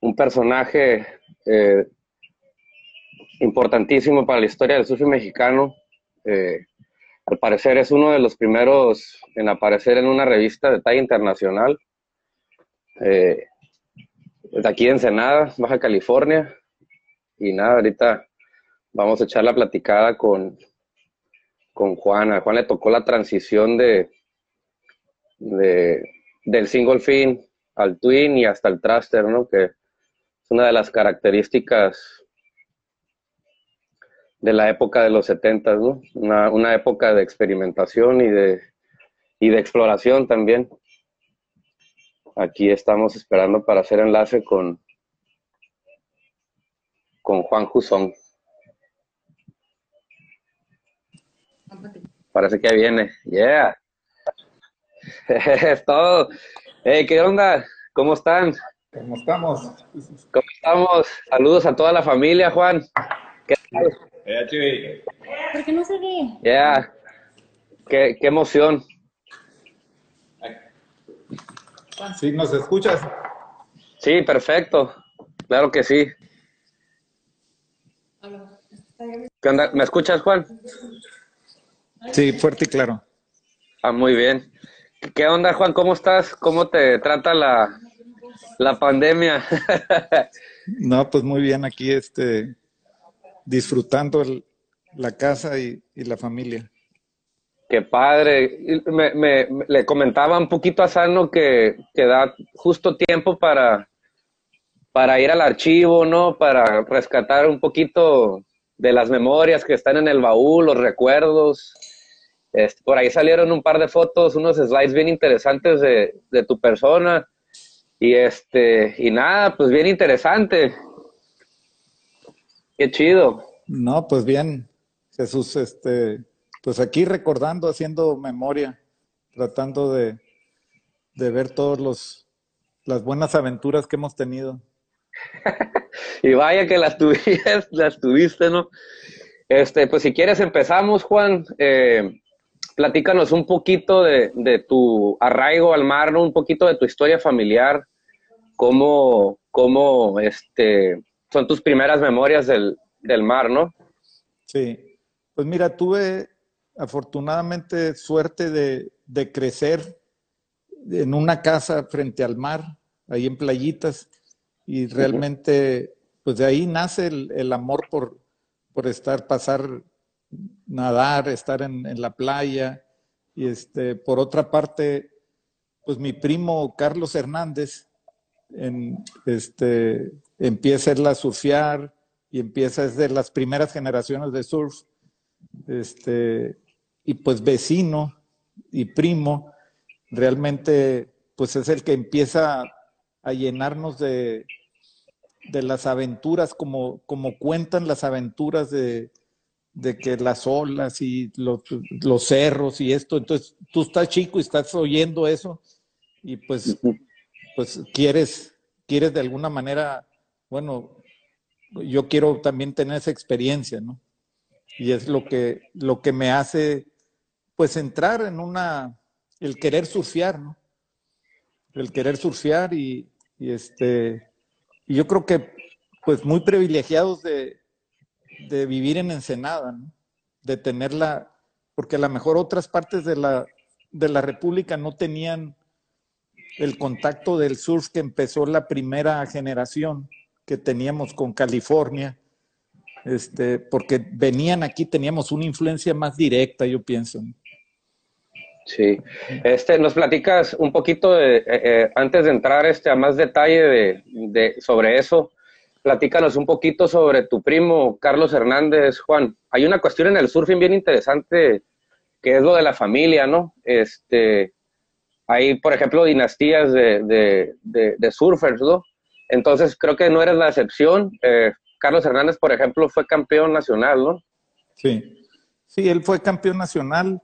un personaje eh, importantísimo para la historia del surf mexicano. Eh, al parecer es uno de los primeros en aparecer en una revista de talla internacional. Eh, de aquí en Ensenada, Baja California. Y nada, ahorita vamos a echar la platicada con, con Juan. A Juan le tocó la transición de, de del single fin al twin y hasta el thruster, ¿no? Que una de las características de la época de los 70, ¿no? Una, época de experimentación y de, y de exploración también. Aquí estamos esperando para hacer enlace con, con Juan Jusón. Parece que viene. Yeah. es todo. ¿Qué onda? ¿Cómo están? ¿Cómo estamos? ¿Cómo estamos? Saludos a toda la familia, Juan. ¿Qué tal? ¿Por qué no se ve? Ya. Qué, qué emoción. Sí, ¿nos escuchas? Sí, perfecto. Claro que sí. ¿Qué onda? ¿Me escuchas, Juan? Sí, fuerte y claro. Ah, muy bien. ¿Qué onda, Juan? ¿Cómo estás? ¿Cómo te trata la, la pandemia? no, pues muy bien aquí, este, disfrutando la casa y, la familia. Qué padre. Me, le comentaba un poquito a Sano que, que da justo tiempo para, para ir al archivo, ¿no? Para rescatar un poquito de las memorias que están en el baúl, los recuerdos. Este, por ahí salieron un par de fotos, unos slides bien interesantes de, de, tu persona. Y este, y nada, pues bien interesante. Qué chido. No, pues bien, Jesús, este, pues aquí recordando, haciendo memoria, tratando de, de ver todos los las buenas aventuras que hemos tenido. y vaya que las tuviste, las tuviste, ¿no? Este, pues si quieres empezamos, Juan. Eh, platícanos un poquito de, tu arraigo al mar, un poquito de tu historia familiar, cómo, cómo este, son tus primeras memorias del, mar, ¿no? Sí, pues mira, tuve afortunadamente suerte de, crecer en una casa frente al mar, ahí en playitas, y realmente, pues de ahí nace el, amor por, por estar, pasar nadar, estar en, la playa. Y este, por otra parte, pues mi primo Carlos Hernández en, este, empieza a surfear y empieza desde las primeras generaciones de surf. Este, y pues vecino y primo, realmente pues es el que empieza a llenarnos de, de las aventuras, como, como cuentan las aventuras de, de que las olas y los, los, cerros y esto, entonces tú estás chico y estás oyendo eso y pues, pues quieres, quieres de alguna manera, bueno, yo quiero también tener esa experiencia, ¿no? Y es lo que, lo que me hace, pues entrar en una, el querer surfear, ¿no? El querer surfear y, y este, y yo creo que, pues muy privilegiados de, de vivir en Ensenada, ¿no? de tenerla, porque a lo mejor otras partes de la, de la República no tenían el contacto del surf que empezó la primera generación que teníamos con California, este, porque venían aquí, teníamos una influencia más directa, yo pienso. Sí, este, nos platicas un poquito de, eh, eh, antes de entrar este, a más detalle de, de, sobre eso, platícanos un poquito sobre tu primo Carlos Hernández, Juan. Hay una cuestión en el surfing bien interesante que es lo de la familia, ¿no? Este, hay, por ejemplo, dinastías de, de, surfers, ¿no? Entonces creo que no eres la excepción. Eh, Carlos Hernández, por ejemplo, fue campeón nacional, ¿no? Sí, sí, él fue campeón nacional.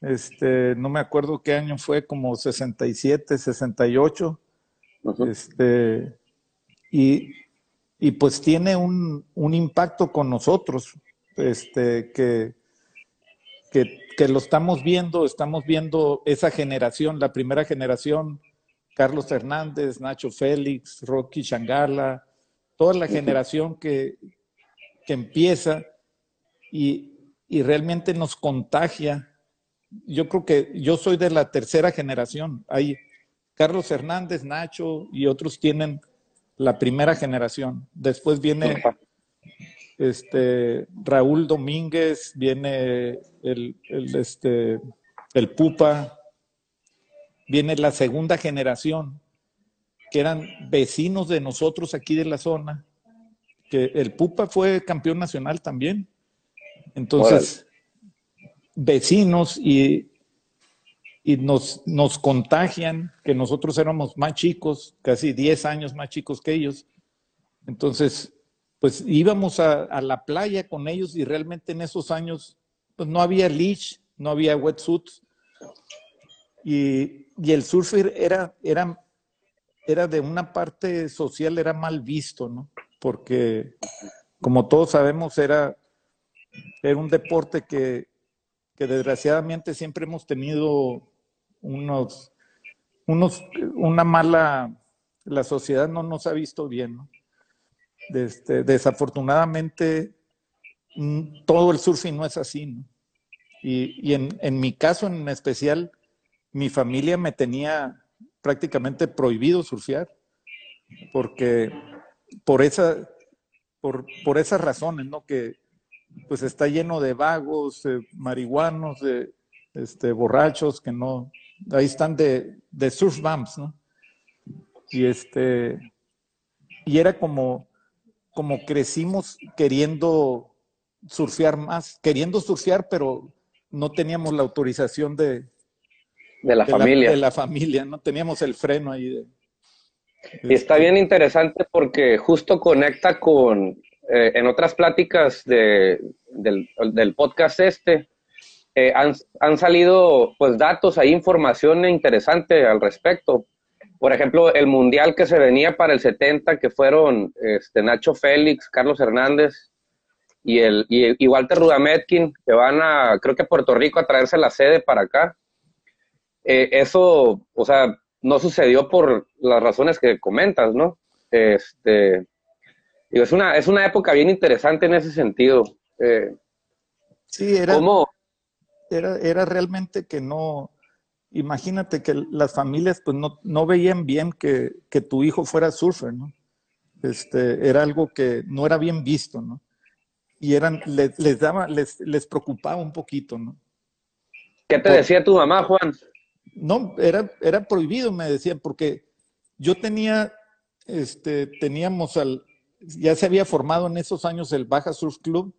Este, no me acuerdo qué año fue, como 67, 68. Este, y y pues tiene un, impacto con nosotros, este, que, que, lo estamos viendo, estamos viendo esa generación, la primera generación Carlos Hernández, Nacho Félix, Rocky Changala, toda la generación que, que empieza y, y realmente nos contagia. Yo creo que yo soy de la tercera generación. Hay Carlos Hernández, Nacho y otros tienen la primera generación. Después viene este, Raúl Domínguez, viene el, este, el Pupa, viene la segunda generación, que eran vecinos de nosotros aquí de la zona, que el Pupa fue campeón nacional también. Entonces, vecinos y, y nos, nos contagian, que nosotros éramos más chicos, casi 10 años más chicos que ellos. Entonces, pues íbamos a, la playa con ellos y realmente en esos años pues no había leash, no había wetsuits y, y el surfer era, era, era de una parte social, era mal visto, ¿no? Porque como todos sabemos era, era un deporte que, que desgraciadamente siempre hemos tenido unos, unos, una mala, la sociedad no nos ha visto bien, ¿no? Este, desafortunadamente, mm, todo el surfing no es así, Y, en, mi caso en especial, mi familia me tenía prácticamente prohibido surfear, porque por, esa, por, por esas razones, ¿no? Que pues está lleno de vagos, marihuanos, de este, borrachos que no, ahí están de, de surf bumps, ¿no? Y este, y era como, como crecimos queriendo surfear más, queriendo surfear, pero no teníamos la autorización de, de la familia. de la familia, no teníamos el freno ahí. y está bien interesante porque justo conecta con, eh, en otras pláticas de, del, podcast este, eh, han, han, salido pues datos, hay información interesante al respecto por ejemplo, el mundial que se venía para el 70, que fueron este, Nacho Félix, Carlos Hernández y, el, y, Walter Rudametkin, que van a, creo que a Puerto Rico a traerse la sede para acá. Eh, eso, o sea, no sucedió por las razones que comentas, ¿no? Este, es, una, es una época bien interesante en ese sentido. Eh, sí, era, era, era realmente que no, imagínate que las familias pues no, no veían bien que, que, tu hijo fuera surfer, ¿no? Este, era algo que no era bien visto, ¿no? Y eran, les, les daba, les, les preocupaba un poquito, ¿no? ¿Qué te decía tu mamá, Juan? No, era, era prohibido, me decían, porque yo tenía, este, teníamos al, ya se había formado en esos años el Baja Surf Club,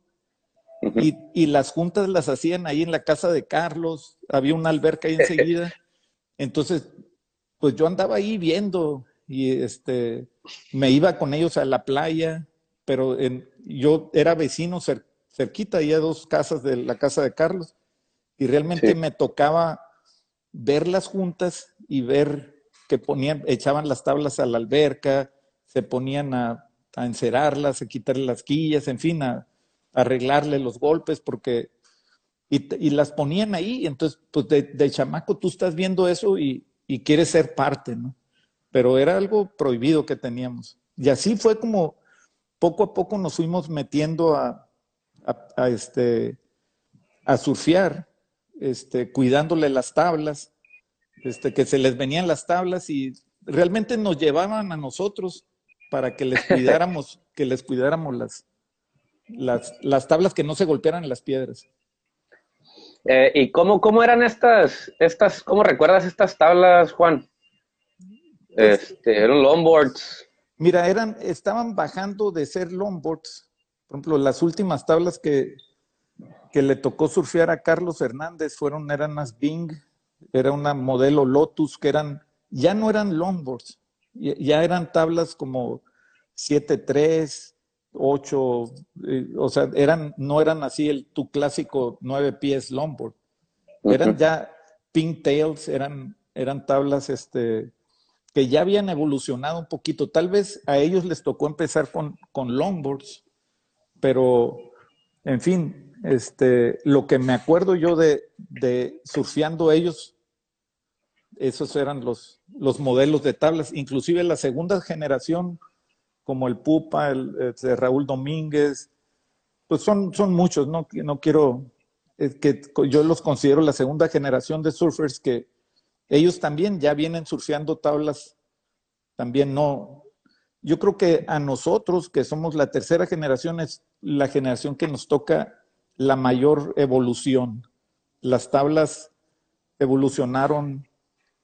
y, las juntas las hacían ahí en la casa de Carlos, había una alberca ahí enseguida. Entonces, pues yo andaba ahí viendo y este, me iba con ellos a la playa, pero en, yo era vecino cerquita, había dos casas de la casa de Carlos, y realmente me tocaba ver las juntas y ver que ponían, echaban las tablas a la alberca, se ponían a, a encerarlas, a quitarle las quillas, en fin, a, arreglarle los golpes porque y, las ponían ahí, entonces pues de, chamaco tú estás viendo eso y, quieres ser parte, ¿no? Pero era algo prohibido que teníamos. Y así fue como poco a poco nos fuimos metiendo a, a, este, a surfear, este, cuidándole las tablas, este, que se les venían las tablas y realmente nos llevaban a nosotros para que les cuidáramos, que les cuidáramos las, las, las tablas que no se golpearan en las piedras. Eh, ¿Y cómo, cómo eran estas, estas, cómo recuerdas estas tablas, Juan? Este, eran longboards. Mira, eran, estaban bajando de ser longboards. Por ejemplo, las últimas tablas que, que le tocó surfear a Carlos Hernández fueron, eran unas Bing, era una modelo Lotus que eran, ya no eran longboards, ya eran tablas como 7.3, ocho, eh, o sea, eran, no eran así el tu clásico nueve pies longboard. Eran ya tails eran, eran tablas este, que ya habían evolucionado un poquito. Tal vez a ellos les tocó empezar con, con longboards, pero en fin, este, lo que me acuerdo yo de, de surfeando ellos, esos eran los, los modelos de tablas. Inclusive la segunda generación, como el Pupa, el, de Raúl Domínguez, pues son, son muchos, ¿no? No quiero, que yo los considero la segunda generación de surfers que ellos también ya vienen surfeando tablas, también no. Yo creo que a nosotros, que somos la tercera generación, es la generación que nos toca la mayor evolución. Las tablas evolucionaron,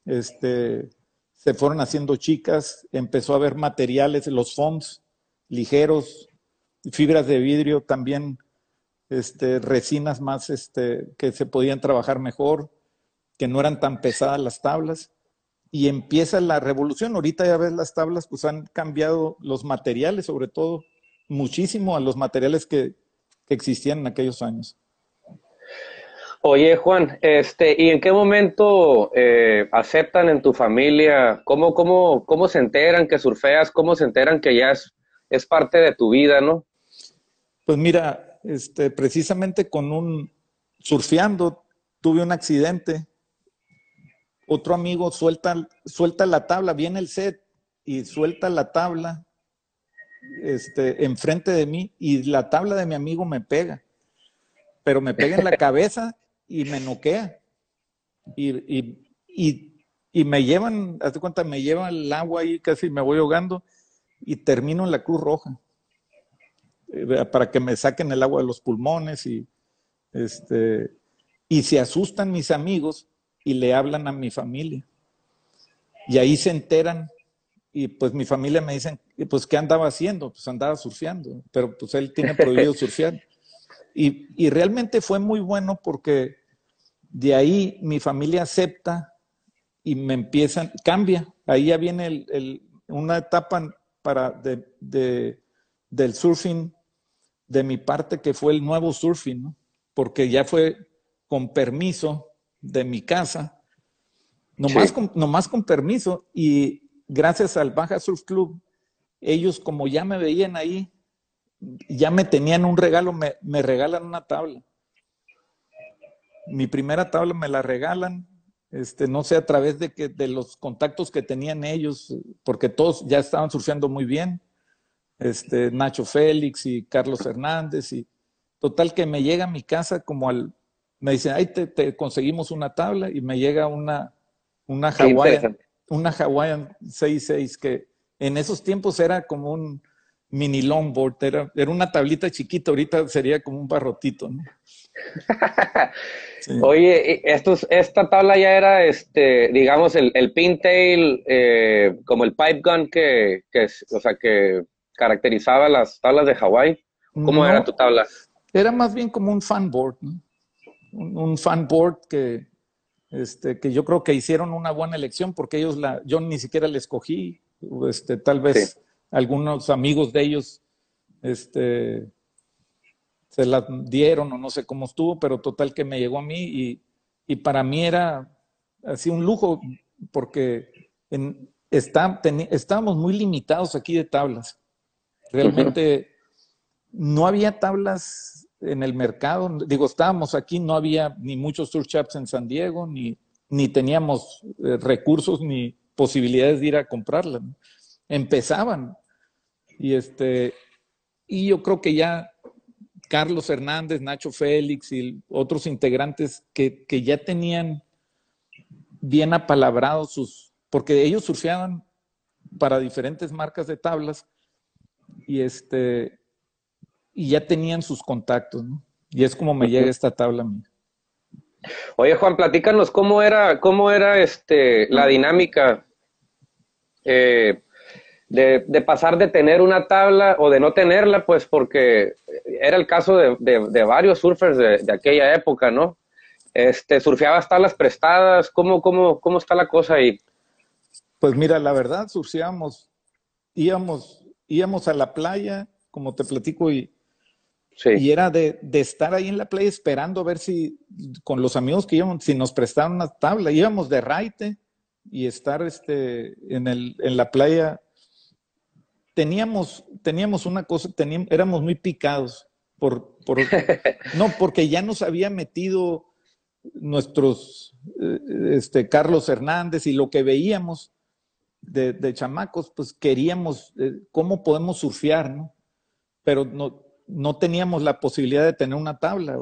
este, se fueron haciendo chicas, empezó a haber materiales, los fonds ligeros, fibras de vidrio también, este, resinas más este, que se podían trabajar mejor, que no eran tan pesadas las tablas. Y empieza la revolución. Ahorita ya ves las tablas, pues han cambiado los materiales, sobre todo, muchísimo a los materiales que, que existían en aquellos años. Oye, Juan, este, ¿y en qué momento eh, aceptan en tu familia? ¿Cómo, cómo, ¿Cómo se enteran que surfeas? ¿Cómo se enteran que ya es, es parte de tu vida, no? Pues mira, este, precisamente con un surfeando tuve un accidente. Otro amigo suelta, suelta la tabla, viene el set y suelta la tabla este, enfrente de mí y la tabla de mi amigo me pega. Pero me pega en la cabeza y me noquea. Y, y, me llevan, hazte cuenta, me llevan el agua ahí, casi me voy ahogando y termino en la Cruz Roja eh, para que me saquen el agua de los pulmones y este y se asustan mis amigos y le hablan a mi familia. Y ahí se enteran y pues mi familia me dicen, pues ¿qué andaba haciendo? Pues andaba surfeando, pero pues él tiene prohibido surfear. Y, realmente fue muy bueno porque de ahí mi familia acepta y me empiezan, cambia. Ahí ya viene una etapa para de, del surfing de mi parte que fue el nuevo surfing, porque ya fue con permiso de mi casa, nomás, con, nomás con permiso. Y gracias al Baja Surf Club, ellos como ya me veían ahí, ya me tenían un regalo, me, me regalan una tabla. Mi primera tabla me la regalan, este, no sé, a través de, que, de los contactos que tenían ellos, porque todos ya estaban surfeando muy bien. Este, Nacho Félix y Carlos Hernández, y total que me llega a mi casa como al, me dicen, ahí te, te conseguimos una tabla y me llega una, una Hawaiian, una Hawaiian 66 que en esos tiempos era como un, mini longboard, era, era una tablita chiquita, ahorita sería como un barrotito, ¿no? Oye, estos, esta tabla ya era, este, digamos, el, el pintail, eh, como el pipe gun que, que, o sea, que caracterizaba las tablas de Hawái. ¿Cómo era tu tabla? Era más bien como un fanboard, ¿no? un, un fanboard que, este, que yo creo que hicieron una buena elección porque ellos la, yo ni siquiera la escogí, este, tal vez algunos amigos de ellos este, se la dieron o no sé cómo estuvo, pero total que me llegó a mí y, para mí era así un lujo porque está, estábamos muy limitados aquí de tablas. Realmente no había tablas en el mercado. Digo, estábamos aquí, no había ni muchos surf shops en San Diego, ni, ni teníamos eh, recursos ni posibilidades de ir a comprarlas empezaban. Y este, y yo creo que ya Carlos Hernández, Nacho Félix y otros integrantes que, que ya tenían bien apalabrados sus, porque ellos surfeaban para diferentes marcas de tablas y este y ya tenían sus contactos, ¿no? Y es como me llega esta tabla a mí. Oye, Juan, platícanos cómo era, cómo era este la dinámica eh, de, pasar de tener una tabla o de no tenerla, pues porque era el caso de, varios surfers de, aquella época, ¿no? Este, surfeabas tablas prestadas, ¿cómo, cómo, cómo está la cosa ahí? Pues mira, la verdad, surfeábamos, íbamos, íbamos a la playa, como te platico, y, y era de, estar ahí en la playa esperando a ver si, con los amigos que íbamos, si nos prestaban una tabla, íbamos de raite y estar este, en, el, en la playa teníamos, teníamos una cosa, teníamos, éramos muy picados por, por no, porque ya nos había metido nuestros, eh, este, Carlos Hernández y lo que veíamos de, chamacos, pues queríamos, eh, ¿cómo podemos surfear, no? Pero no, no teníamos la posibilidad de tener una tabla.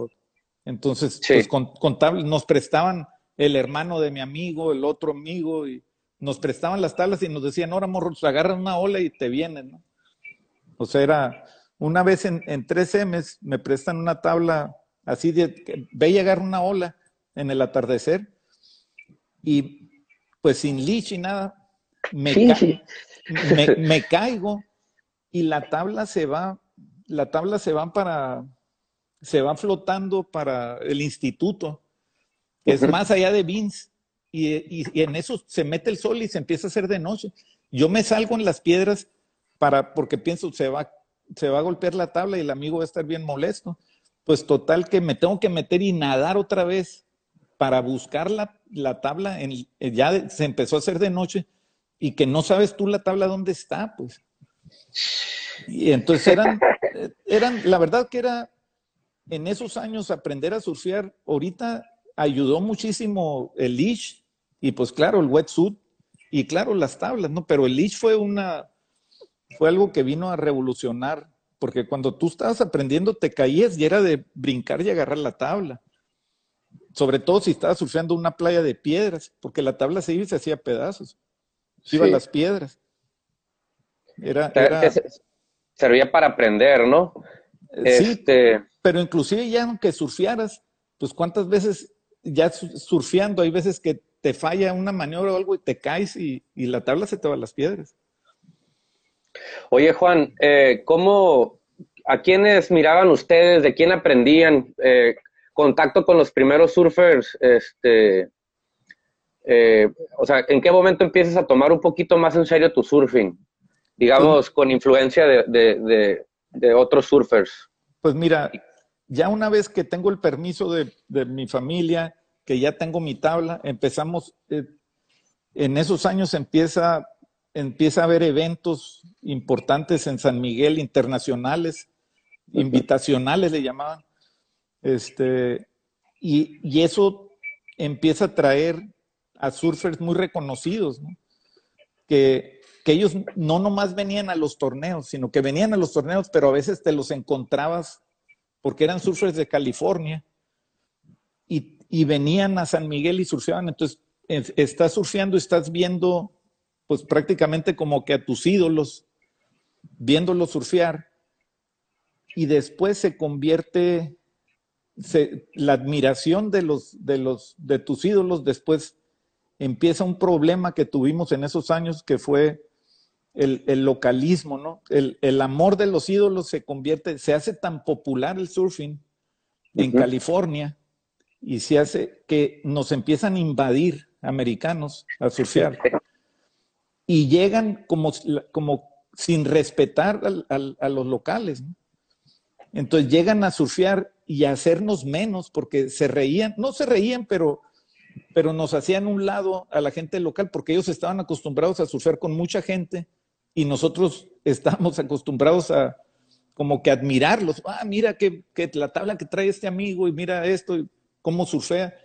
Entonces, pues con, con tablas nos prestaban el hermano de mi amigo, el otro amigo, y nos prestaban las tablas y nos decían, ahora morro, pues, agarran una ola y te vienen, ¿no? O sea, era, una vez en, en tres M's me prestan una tabla así de, ve llegar una ola en el atardecer y pues sin lich y nada, me, me, caigo y la tabla se va, la tabla se va para, se va flotando para el instituto, es más allá de Vince, y, y, en eso se mete el sol y se empieza a hacer de noche. Yo me salgo en las piedras para, porque pienso, se va, se va a golpear la tabla y el amigo va a estar bien molesto. Pues total que me tengo que meter y nadar otra vez para buscar la, la tabla. En, ya se empezó a hacer de noche y que no sabes tú la tabla dónde está, pues. Y entonces eran, eran, la verdad que era en esos años aprender a surfear, ahorita ayudó muchísimo el leash y pues claro, el wetsuit y claro, las tablas, ¿no? Pero el leash fue una, fue algo que vino a revolucionar, porque cuando tú estabas aprendiendo te caías y era de brincar y agarrar la tabla. Sobre todo si estabas surfeando una playa de piedras, porque la tabla se iba y se hacía pedazos iban las piedras. Era, Servía para aprender, ¿no? Eh, sí, este... pero inclusive ya aunque surfearas, pues cuántas veces ya surfeando, hay veces que te falla una maniobra o algo y te caes y, la tabla se te va a las piedras. Oye, Juan, eh, ¿cómo, a quiénes miraban ustedes, de quién aprendían? Eh, contacto con los primeros surfers, este, eh, o sea, ¿en qué momento empiezas a tomar un poquito más en serio tu surfing? Digamos, con influencia de, otros surfers. Pues mira, ya una vez que tengo el permiso de, mi familia, que ya tengo mi tabla, empezamos, eh, en esos años empieza, empieza a haber eventos importantes en San Miguel, internacionales, invitacionales le llamaban, este, y, y eso empieza a traer a surfers muy reconocidos, que, ellos no nomás venían a los torneos, sino que venían a los torneos, pero a veces te los encontrabas porque eran surfers de California y, venían a San Miguel y surfeaban. Entonces, estás surfeando, estás viendo, pues prácticamente como que a tus ídolos, viéndolos surfear, y después se convierte, la admiración de, los, de, los, de tus ídolos después empieza un problema que tuvimos en esos años que fue el, localismo, ¿no? El, amor de los ídolos se convierte, se hace tan popular el surfing en California y se hace que nos empiezan a invadir americanos a surfear y llegan como, como sin respetar a los locales. ¿no? Entonces llegan a surfear y a hacernos menos porque se reían, no se reían, pero pero nos hacían un lado a la gente local porque ellos estaban acostumbrados a surfear con mucha gente y nosotros estábamos acostumbrados a como que admirarlos. Ah, mira que, la tabla que trae este amigo y mira esto, cómo surfea.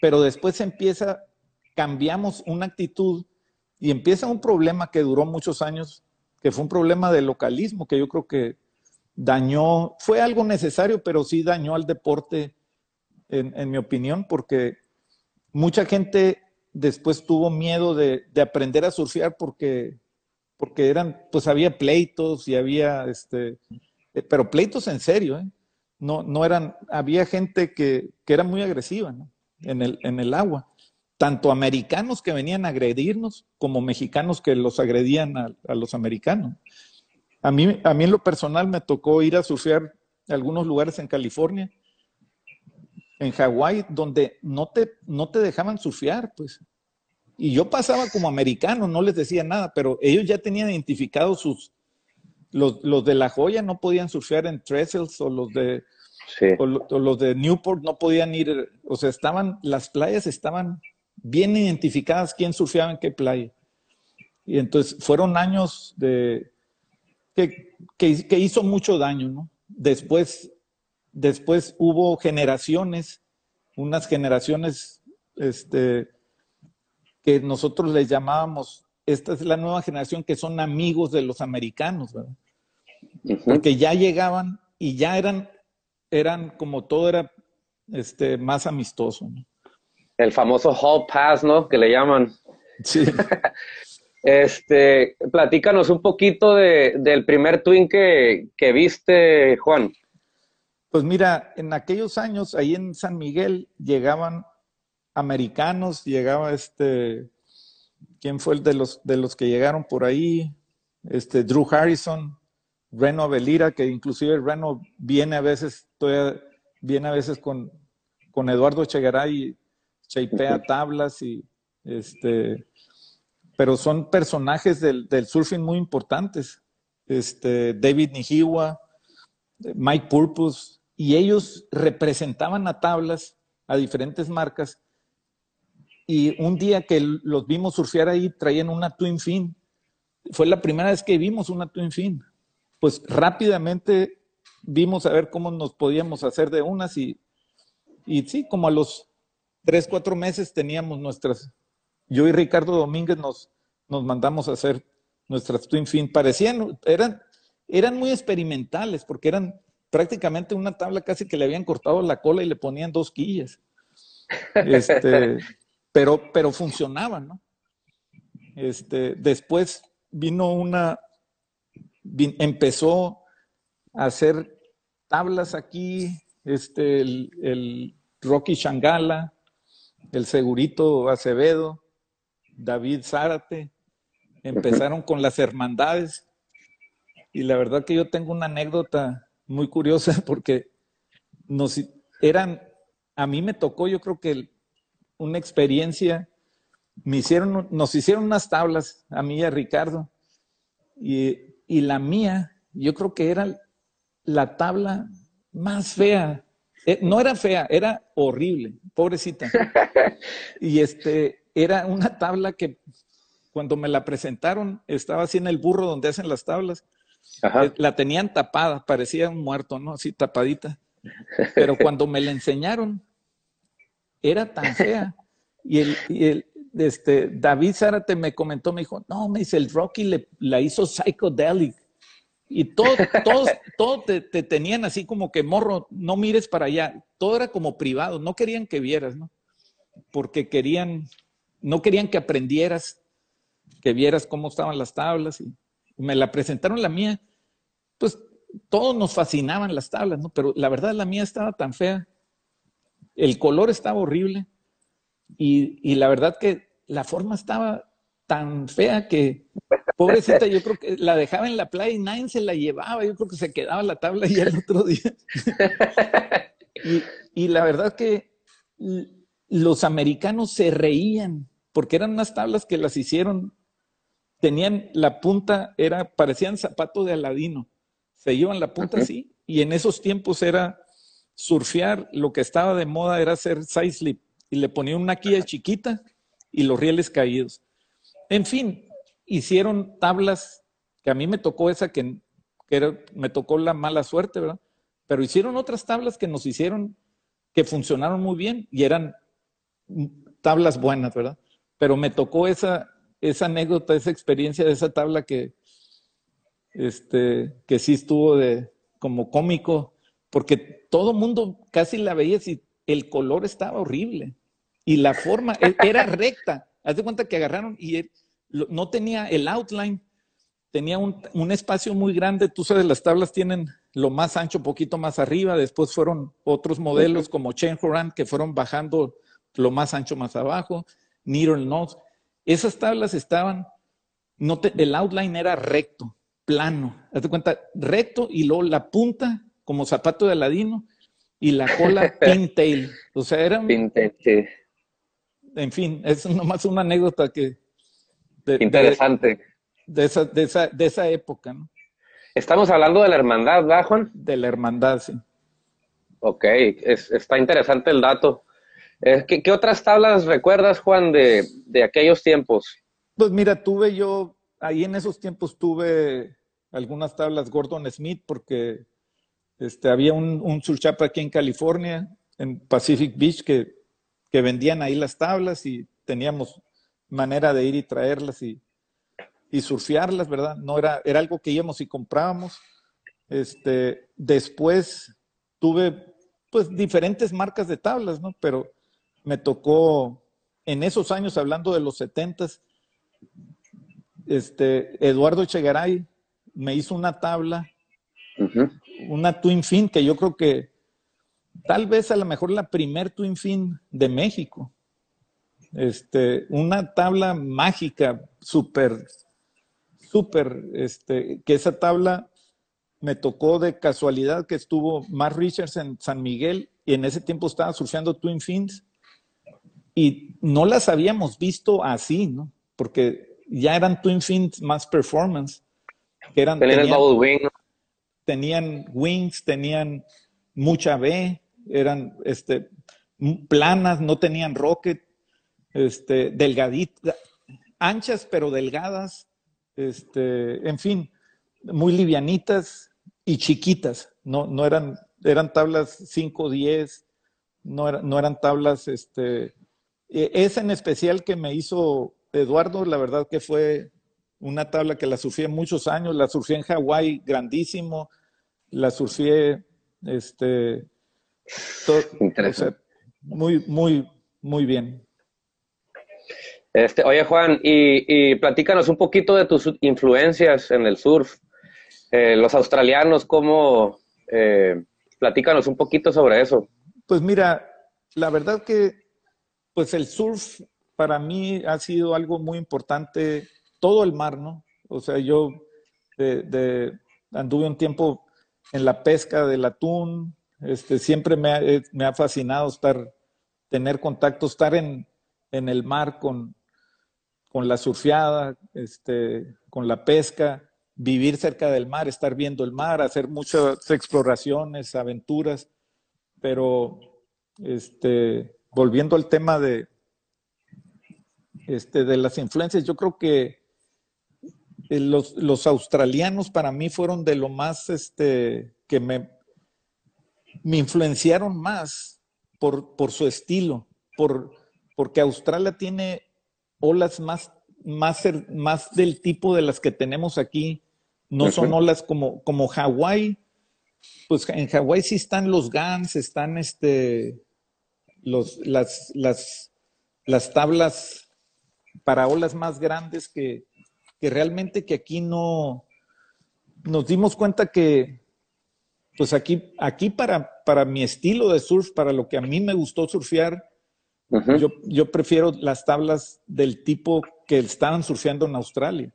Pero después empieza, cambiamos una actitud y empieza un problema que duró muchos años, que fue un problema de localismo, que yo creo que dañó, fue algo necesario, pero sí dañó al deporte, en mi opinión, porque mucha gente después tuvo miedo de, aprender a surfear porque, porque eran, pues había pleitos y había, este, eh, pero pleitos en serio, ¿eh? No, no eran, había gente que, era muy agresiva en, el, en el agua. Tanto americanos que venían a agredirnos como mexicanos que los agredían a, a los americanos. A mí, a mí en lo personal me tocó ir a surfear a algunos lugares en California en Hawái donde no te, no te dejaban surfear, pues. Y yo pasaba como americano, no les decía nada, pero ellos ya tenían identificados sus, los, de La Joya no podían surfear en Trestles o los de, o, los de Newport no podían ir, o sea, estaban, las playas estaban bien identificadas quién surfeaba en qué playa. Y entonces fueron años de, que, que, que hizo mucho daño, ¿no? Después Después hubo generaciones unas generaciones este, que nosotros les llamábamos, esta es la nueva generación que son amigos de los americanos, ¿verdad? Porque ya llegaban y ya eran, eran como todo era este, más amistoso. ¿no? El famoso Hall Pass, ¿no? Que le llaman. Sí. este, platícanos un poquito de, del primer twin que, que viste, Juan. Pues mira, en aquellos años, ahí en San Miguel, llegaban americanos, llegaba este, ¿quién fue el de los, de los que llegaron por ahí? Este, Drew Harrison, Reno Avelira, que inclusive Reno viene a veces, todavía, viene a veces con, con Eduardo Echegaray, chapea tablas y este, pero son personajes del, del surfing muy importantes. Este, David Nijiwa, Mike Purpose, y ellos representaban a tablas, a diferentes marcas, y un día que los vimos surfear ahí, traían una Twin Fin. Fue la primera vez que vimos una Twin Fin. Pues rápidamente vimos a ver cómo nos podíamos hacer de unas y, y sí, como a los tres, cuatro meses teníamos nuestras, yo y Ricardo Domínguez nos, nos mandamos a hacer nuestras Twin Fin. Parecían, eran, eran muy experimentales porque eran prácticamente una tabla casi que le habían cortado la cola y le ponían dos quillas. Este, pero, pero funcionaban, ¿no? Este, después vino una, empezó a hacer tablas aquí, este, el, el Rocky Shangala, el Segurito Acevedo, David Zárate, empezaron con las hermandades y la verdad que yo tengo una anécdota muy curiosa porque nos eran, a mí me tocó, yo creo que una experiencia, me hicieron, nos hicieron unas tablas a mí y a Ricardo y, y la mía, yo creo que era la tabla más fea. Eh, no era fea, era horrible, pobrecita. Y este, era una tabla que cuando me la presentaron, estaba así en el burro donde hacen las tablas eh, la tenían tapada, parecía un muerto, ¿no? Así tapadita. Pero cuando me la enseñaron, era tan fea. Y el, el este, David Zárate me comentó, me dijo, no, me dice, el Rocky le, la hizo psychedelic. Y todo, todos, todo te, te, tenían así como que, morro, no mires para allá. Todo era como privado, no querían que vieras, ¿no? Porque querían, no querían que aprendieras, que vieras cómo estaban las tablas. Y, me la presentaron la mía, pues todos nos fascinaban las tablas, ¿no? Pero la verdad la mía estaba tan fea, el color estaba horrible y, la verdad que la forma estaba tan fea que, pobrecita, yo creo que la dejaba en la playa y nadie se la llevaba, yo creo que se quedaba la tabla ya el otro día. y, y la verdad que los americanos se reían porque eran unas tablas que las hicieron tenían la punta, era, parecían zapatos de Aladino. Se llevan la punta así, y en esos tiempos era surfear, lo que estaba de moda era hacer side slip, y le ponían una quilla chiquita y los rieles caídos. En fin, hicieron tablas, que a mí me tocó esa que, que me tocó la mala suerte, ¿verdad? Pero hicieron otras tablas que nos hicieron, que funcionaron muy bien y eran tablas buenas, ¿verdad? Pero me tocó esa, esa anécdota, esa experiencia de esa tabla que, este, que sí estuvo de, como cómico, porque todo mundo casi la veía y el color estaba horrible y la forma e, era recta. Haz de cuenta que agarraron y no tenía el outline, tenía un, un, espacio muy grande. Tú sabes, las tablas tienen lo más ancho, poquito más arriba. Después fueron otros modelos como Chen Horan que fueron bajando lo más ancho más abajo. Needle Nose. Esas tablas estaban, no el outline era recto, plano. Hazte cuenta, recto y luego la punta como zapato de aladino y la cola pintail. O sea, era... Pintail, sí. En fin, es nomás una anécdota que... Interesante. De, esa, de, esa, de esa época, ¿no? Estamos hablando de la hermandad, ¿verdad, Juan? De la hermandad, sí. Ok, está interesante el dato. Eh, ¿Qué, otras tablas recuerdas, Juan, de, aquellos tiempos? Pues mira, tuve yo, ahí en esos tiempos tuve algunas tablas Gordon Smith porque este, había un, un aquí en California en Pacific Beach que, que vendían ahí las tablas y teníamos manera de ir y traerlas y, y surfearlas, ¿verdad? No era, era algo que íbamos y comprábamos. Este, después tuve pues diferentes marcas de tablas, ¿no? Pero me tocó en esos años, hablando de los setentas, este, Eduardo Echegaray me hizo una tabla, una Twin Fin, que yo creo que tal vez a lo mejor la primer Twin Fin de México. Este, una tabla mágica, súper, súper, este, que esa tabla me tocó de casualidad que estuvo Mark Richards en San Miguel y en ese tiempo estaba surfeando Twin Fins y no las habíamos visto así, ¿no? Porque ya eran Twin Fins más performance. Que eran, tenían, tenían, wing. Tenían wings, tenían mucha B, eran este, planas, no tenían rocket, este, delgaditas, anchas pero delgadas, este, en fin, muy livianitas y chiquitas, no, no eran, eran tablas 5, 10, no, no eran tablas, este, e, esa en especial que me hizo Eduardo, la verdad que fue una tabla que la surfé muchos años, la surfé en Hawái grandísimo, la surfé, este, muy, muy, muy bien. Este, oye, Juan, y, platícanos un poquito de tus influencias en el surf. Eh, los australianos, ¿cómo? Eh, platícanos un poquito sobre eso. Pues mira, la verdad que pues el surf para mí ha sido algo muy importante, todo el mar, ¿no? O sea, yo anduve un tiempo en la pesca del atún, este, siempre me ha, eh, me ha fascinado estar, tener contacto, estar en, el mar con, con la surfeada, este, con la pesca, vivir cerca del mar, estar viendo el mar, hacer muchas exploraciones, aventuras, pero este, volviendo al tema de, este, de las influencias, yo creo que los, los, australianos para mí fueron de lo más este, que me, me influenciaron más por, por su estilo, por, porque Australia tiene olas más, más, más del tipo de las que tenemos aquí, no son olas como, como Hawái, pues en Hawái sí están los GANs, están este, los, las, las, las tablas para olas más grandes que, que realmente que aquí no nos dimos cuenta que pues aquí, aquí para, para mi estilo de surf, para lo que a mí me gustó surfear, yo, yo, prefiero las tablas del tipo que estaban surfeando en Australia,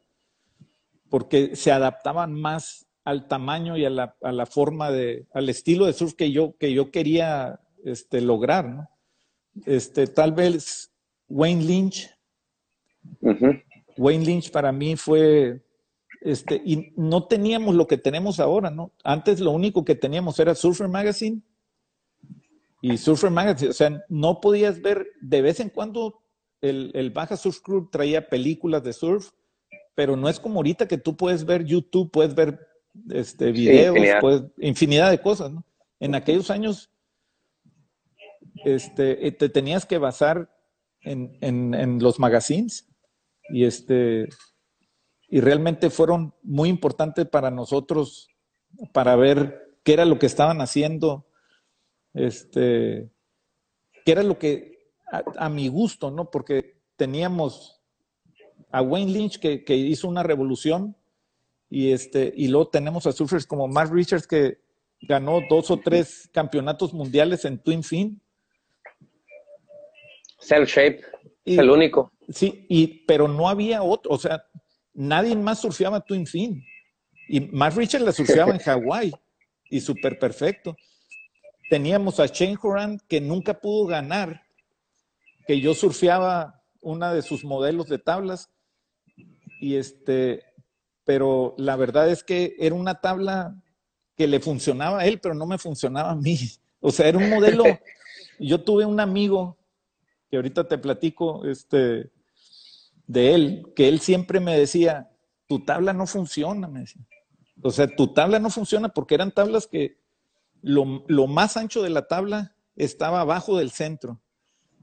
porque se adaptaban más al tamaño y a la, a la forma de, al estilo de surf que yo, que yo quería este, lograr, ¿no? Este, tal vez Wayne Lynch. Wayne Lynch para mí fue, este, y no teníamos lo que tenemos ahora, ¿no? Antes lo único que teníamos era Surfer Magazine y Surfer Magazine, o sea, no podías ver, de vez en cuando el, el Baja Surf Club traía películas de surf, pero no es como ahorita que tú puedes ver YouTube, puedes ver este, videos, infinidad. infinidad de cosas, ¿no? En aquellos años este, eh, te tenías que basar en, en, los magazines y, este, y realmente fueron muy importantes para nosotros para ver qué era lo que estaban haciendo, este, qué era lo que a, mi gusto, ¿no? Porque teníamos a Wayne Lynch que, que, hizo una revolución y, este, y luego tenemos a surfers como Mark Richards que ganó dos o tres campeonatos mundiales en Twin Fin Cell Shape, es el único. Sí, y, pero no había otro, o sea, nadie más surfeaba Twin Fin. Y más Richard la surfeaba en Hawái y súper perfecto. Teníamos a Shane Horan que nunca pudo ganar, que yo surfeaba una de sus modelos de tablas. Y este, pero la verdad es que era una tabla que le funcionaba a él, pero no me funcionaba a mí. O sea, era un modelo. Yo tuve un amigo que ahorita te platico este, de él, que él siempre me decía, tu tabla no funciona, me decía. O sea, tu tabla no funciona porque eran tablas que lo, más ancho de la tabla estaba abajo del centro.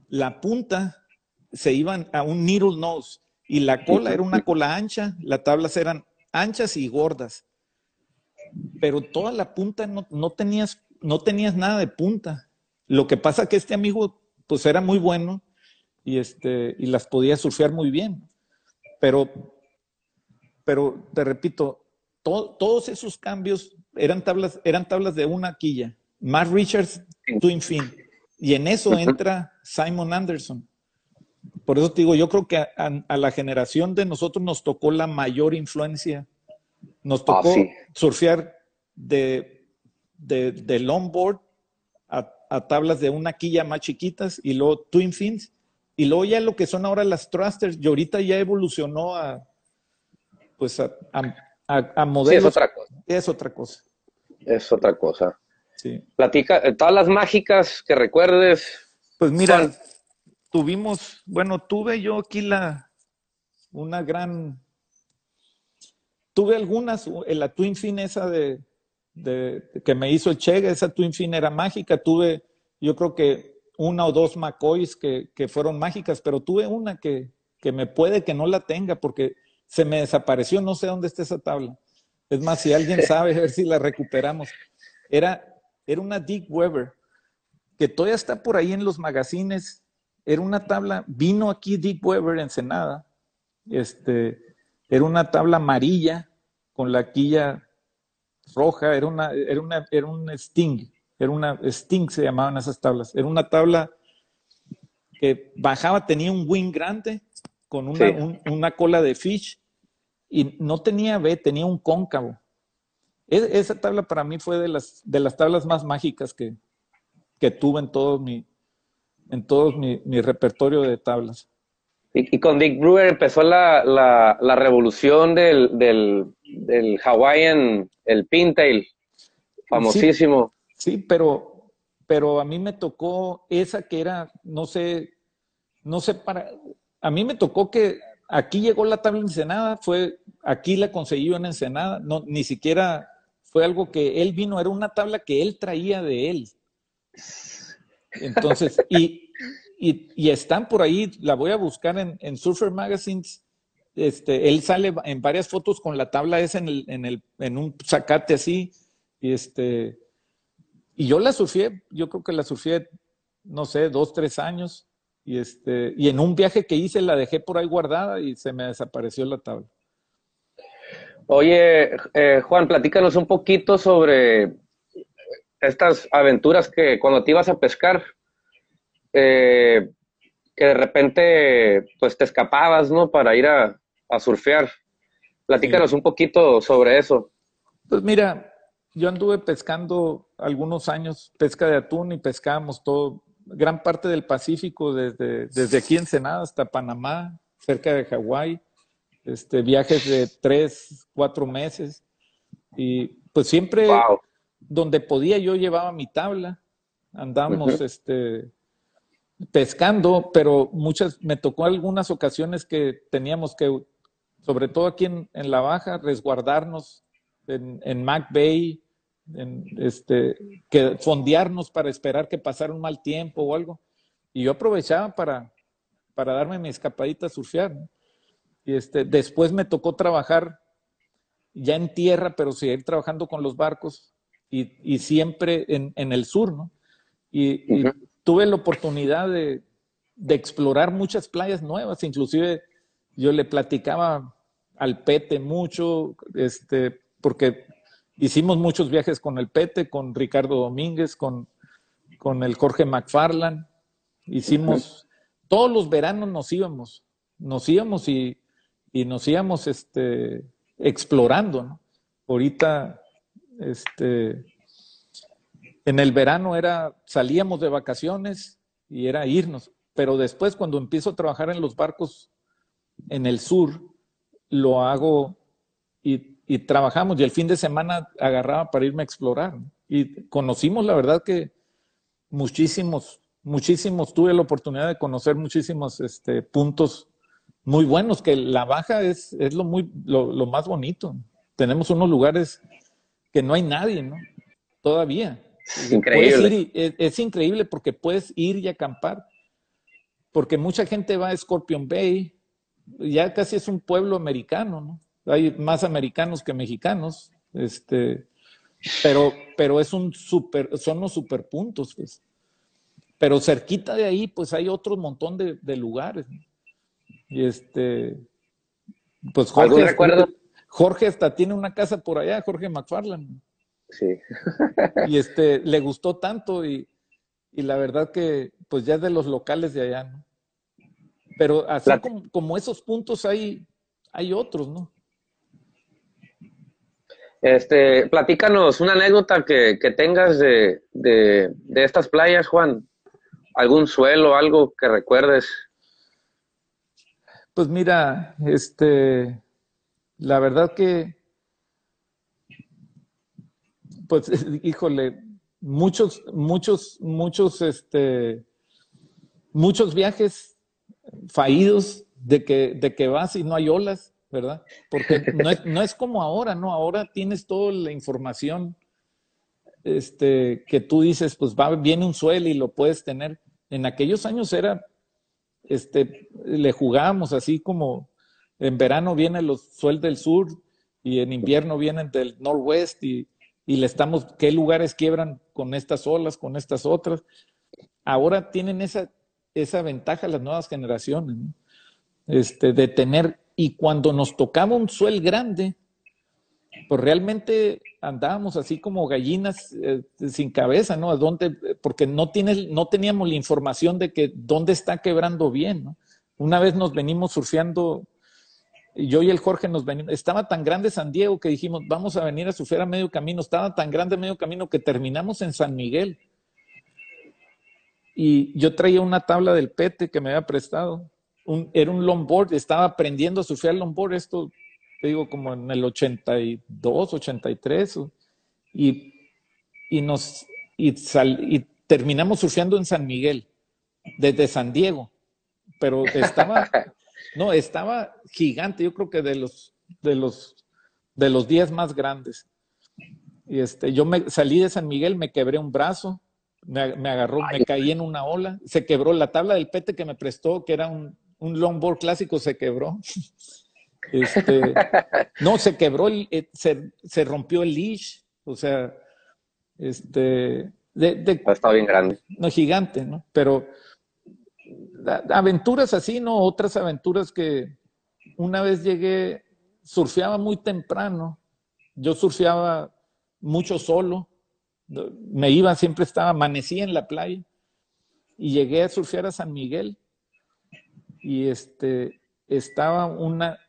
La punta se iban a un needle nose y la cola era una cola ancha, las tablas eran anchas y gordas. Pero toda la punta no, no tenías, no tenías nada de punta. Lo que pasa que este amigo pues era muy bueno y, este, y las podía surfear muy bien. Pero, pero te repito, todos esos cambios eran tablas, eran tablas de una quilla. Matt Richards, Twin Fin. Y en eso entra Simon Anderson. Por eso te digo, yo creo que a, la generación de nosotros nos tocó la mayor influencia. Nos ah, tocó surfear de, de, de longboard a, a, tablas de una quilla más chiquitas y luego twin fins. Y luego ya lo que son ahora las thrusters, y ahorita ya evolucionó a, pues a, a, modelos. es otra cosa. Es otra cosa. Es otra cosa. Sí. Platica, eh, todas las mágicas que recuerdes. Pues mira, tuvimos, bueno, tuve yo aquí la, una gran, tuve algunas, la Twin Fin esa de, de, que me hizo el Chega, esa Twin Fin era mágica, tuve yo creo que una o dos McCoys que, que fueron mágicas, pero tuve una que, que me puede que no la tenga porque se me desapareció, no sé dónde está esa tabla. Es más, si alguien sabe, a ver si la recuperamos. Era, era una Dick Weber, que todavía está por ahí en los magazines. Era una tabla, vino aquí Dick Weber en Senada. Este, era una tabla amarilla con la quilla roja, era una, era una, era un Sting, era una Sting se llamaban esas tablas. Era una tabla que bajaba, tenía un wing grande con una, una cola de fish y no tenía B, tenía un cóncavo. E, esa tabla para mí fue de las, de las tablas más mágicas que, tuve en todo mi, en todo mi, repertorio de tablas. Y, con Dick Brewer empezó la, revolución del, del, Hawaiian, el pintail, famosísimo. Sí, pero, pero a mí me tocó esa que era, no sé, no sé para, a mí me tocó que aquí llegó la tabla Ensenada, fue, aquí la consiguió en Ensenada, no, ni siquiera fue algo que él vino, era una tabla que él traía de él. Entonces, y, y, están por ahí, la voy a buscar en, Surfer Magazines. Este, él sale en varias fotos con la tabla esa en, el, en, el, en un zacate así. Y, este, y yo la surfé, yo creo que la surfé, no sé, dos, tres años. Y, este, y en un viaje que hice la dejé por ahí guardada y se me desapareció la tabla. Oye, eh, Juan, platícanos un poquito sobre estas aventuras que cuando te ibas a pescar, eh, que de repente pues te escapabas, ¿no? Para ir a, surfear. Platícanos un poquito sobre eso. Pues mira, yo anduve pescando algunos años pesca de atún y pescábamos todo, gran parte del Pacífico, desde, desde aquí en Senada hasta Panamá, cerca de Hawái, este, viajes de tres, cuatro meses. Y pues siempre donde podía yo llevaba mi tabla, andamos este, pescando, pero muchas, me tocó algunas ocasiones que teníamos que, sobre todo aquí en, en la baja, resguardarnos en, en Mac Bay, este, que fondearnos para esperar que pasara un mal tiempo o algo. Y yo aprovechaba para, para darme mi escapadita a surfear. Y este, después me tocó trabajar ya en tierra, pero seguir trabajando con los barcos y, y siempre en, en, el sur, ¿no? Y, tuve la oportunidad de, de, explorar muchas playas nuevas, inclusive yo le platicaba al Pete mucho, este, porque hicimos muchos viajes con el Pete, con Ricardo Domínguez, con, con el Jorge McFarland. Hicimos, todos los veranos nos íbamos, nos íbamos y, y nos íbamos este, explorando. ¿no? Ahorita, este, en el verano era, salíamos de vacaciones y era irnos, pero después cuando empiezo a trabajar en los barcos en el sur, lo hago y y trabajamos y el fin de semana agarraba para irme a explorar. Y conocimos, la verdad que muchísimos, muchísimos, tuve la oportunidad de conocer muchísimos este, puntos muy buenos, que la baja es, es lo, muy, lo, más bonito. Tenemos unos lugares que no hay nadie, ¿no? Todavía. Increíble. es, increíble porque puedes ir y acampar. Porque mucha gente va a Scorpion Bay, ya casi es un pueblo americano, ¿no? Hay más americanos que mexicanos, este, pero, pero es un super, son los superpuntos, pues. Pero cerquita de ahí, pues hay otro montón de, lugares. Y este, pues Jorge, Jorge hasta tiene una casa por allá, Jorge McFarland. Sí. y este, le gustó tanto y, la verdad que, pues ya es de los locales de allá, ¿no? Pero así como, esos puntos hay, hay otros, ¿no? Este, platícanos una anécdota que, tengas de, de, estas playas, Juan. ¿Algún suelo, algo que recuerdes? Pues mira, este, la verdad que, pues, híjole, muchos, muchos, muchos, este, muchos viajes fallidos de que, de que vas y no hay olas, ¿verdad? Porque no es, no es como ahora, ¿no? Ahora tienes toda la información este, que tú dices, pues va, viene un suelo y lo puedes tener. En aquellos años era, este, le jugábamos así como en verano vienen los suelos del sur y en invierno vienen del noroeste y, y le estamos, qué lugares quiebran con estas olas, con estas otras. Ahora tienen esa, esa ventaja las nuevas generaciones, este, de tener, y cuando nos tocaba un suel grande, pues realmente andábamos así como gallinas eh, sin cabeza, ¿no? ¿A dónde? Porque no, tienes, no teníamos la información de que dónde está quebrando bien, ¿no? Una vez nos venimos surfeando, yo y el Jorge nos venimos, estaba tan grande San Diego que dijimos, vamos a venir a surfear a medio camino, estaba tan grande medio camino que terminamos en San Miguel. Y yo traía una tabla del Pete que me había prestado. Era un longboard, estaba aprendiendo a surfear longboard, esto te digo como en el 82, 83. Y, y nos y, y terminamos surfeando en San Miguel, desde San Diego. Pero estaba, no, estaba gigante, yo creo que de los, de los, de los días más grandes. Y este, yo me salí de San Miguel, me quebré un brazo, me, agarró, me caí en una ola, se quebró la tabla del pete que me prestó, que era un, un longboard clásico, se quebró. Este, no, se quebró, el, eh, se, rompió el leash, o sea, este... De, Está bien grande. No, gigante, ¿no? Pero aventuras así, ¿no? Otras aventuras que una vez llegué, surfeaba muy temprano, yo surfeaba mucho solo, me iba, siempre estaba, amanecía en la playa y llegué a surfear a San Miguel y este, estaba una,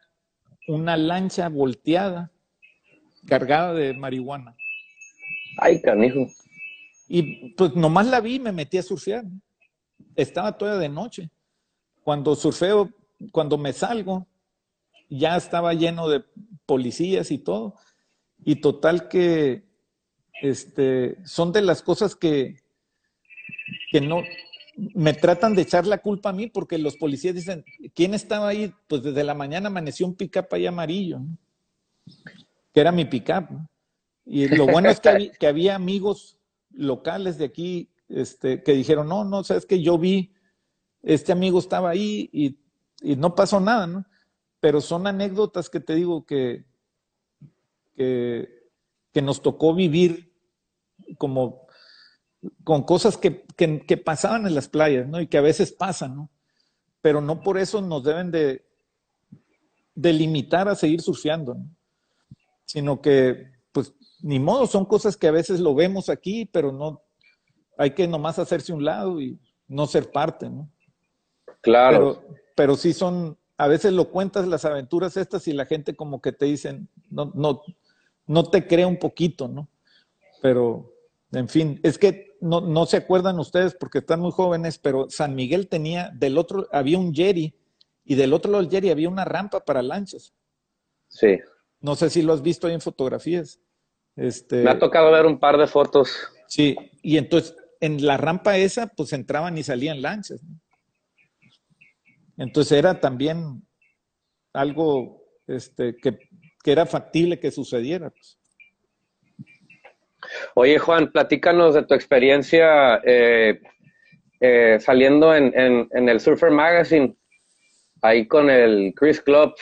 una lancha volteada cargada de marihuana. Ay, canijo. Y pues nomás la vi y me metí a surfear. Estaba toda de noche. Cuando surfeo, cuando me salgo, ya estaba lleno de policías y todo. Y total que este, son de las cosas que, que no me tratan de echar la culpa a mí porque los policías dicen, ¿quién estaba ahí? Pues desde la mañana amaneció un pick-up ahí amarillo, que era mi pick-up. Y lo bueno es que, había, amigos locales de aquí este, que dijeron, no, no, sabes que yo vi, este amigo estaba ahí y, y, no pasó nada, ¿no? Pero son anécdotas que te digo que, que, que nos tocó vivir como con cosas que, pasaban en las playas, ¿no? Y que a veces pasan, ¿no? Pero no por eso nos deben de, de limitar a seguir surfeando, ¿no? Sino que, pues, ni modo, son cosas que a veces lo vemos aquí, pero no, hay que nomás hacerse un lado y no ser parte, ¿no? Claro. Pero, pero sí son, a veces lo cuentas las aventuras estas y la gente como que te dicen, no, no, no te cree un poquito, ¿no? Pero, en fin, es que no, se acuerdan ustedes porque están muy jóvenes, pero San Miguel tenía, del otro, había un Jerry y del otro lado del Jerry había una rampa para lanchas. Sí. No sé si lo has visto ahí en fotografías. Este, Me ha tocado ver un par de fotos. Sí, y entonces en la rampa esa, pues entraban y salían lanchas. Entonces era también algo este, que, era factible que sucediera. Pues. Oye, Juan, platícanos de tu experiencia eh, eh, saliendo en, en, el Surfer Magazine, ahí con el Chris Club.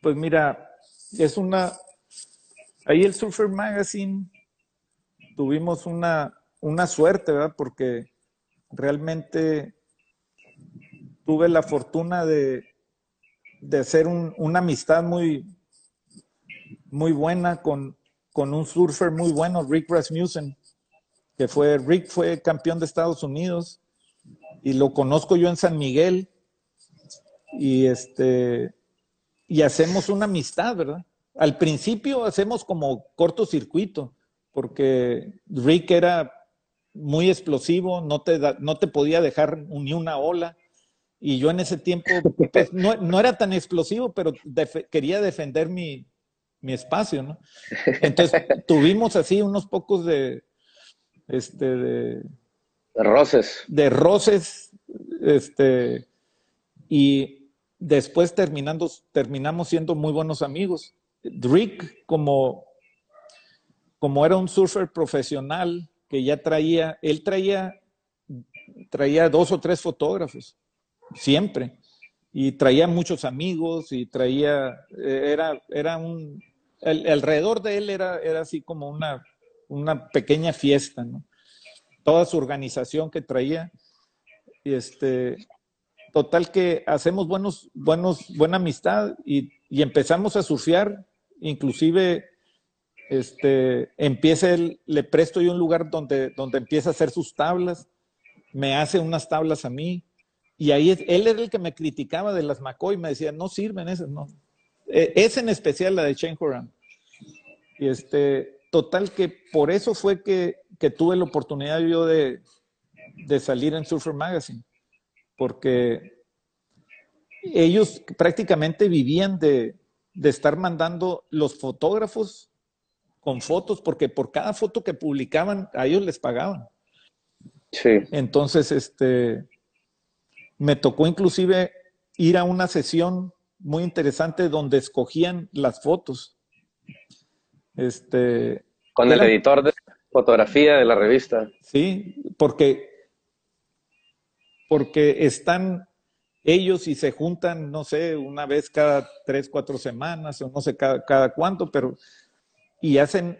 Pues mira, es una... Ahí el Surfer Magazine tuvimos una, una suerte, ¿verdad? Porque realmente tuve la fortuna de, de hacer una amistad muy, muy buena con, con un surfer muy bueno, Rick Rasmussen, que fue, Rick fue campeón de Estados Unidos y lo conozco yo en San Miguel y este, y hacemos una amistad, ¿verdad? Al principio hacemos como cortocircuito, porque Rick era muy explosivo, no te, no te podía dejar ni una ola. Y yo en ese tiempo pues, no, no, era tan explosivo, pero quería defender mi, mi espacio, ¿no? Entonces tuvimos así unos pocos de, este, de, roces. De roces, este, y después terminando, terminamos siendo muy buenos amigos. Rick, como, como era un surfer profesional que ya traía, él traía, traía dos o tres fotógrafos, siempre y traía muchos amigos y traía, eh, era, era un, alrededor de él era, era así como una, una pequeña fiesta, ¿no? Toda su organización que traía. Y este, total que hacemos buenos, buenos, buena amistad y, y empezamos a surfear, inclusive este, empieza él, le presto yo un lugar donde, donde empieza a hacer sus tablas, me hace unas tablas a mí, y ahí él era el que me criticaba de las McCoy, me decía, no sirven esas, no, e, es en especial la de Shane Horan. Y este, total que por eso fue que, tuve la oportunidad yo de, salir en Surfer Magazine, porque ellos prácticamente vivían de, estar mandando los fotógrafos con fotos, porque por cada foto que publicaban, a ellos les pagaban. Sí. Entonces, este, me tocó inclusive ir a una sesión muy interesante donde escogían las fotos. Este, Con el editor de fotografía de la revista. Sí, porque, porque están ellos y se juntan, no sé, una vez cada tres, cuatro semanas o no sé cada, cada cuánto, pero y hacen,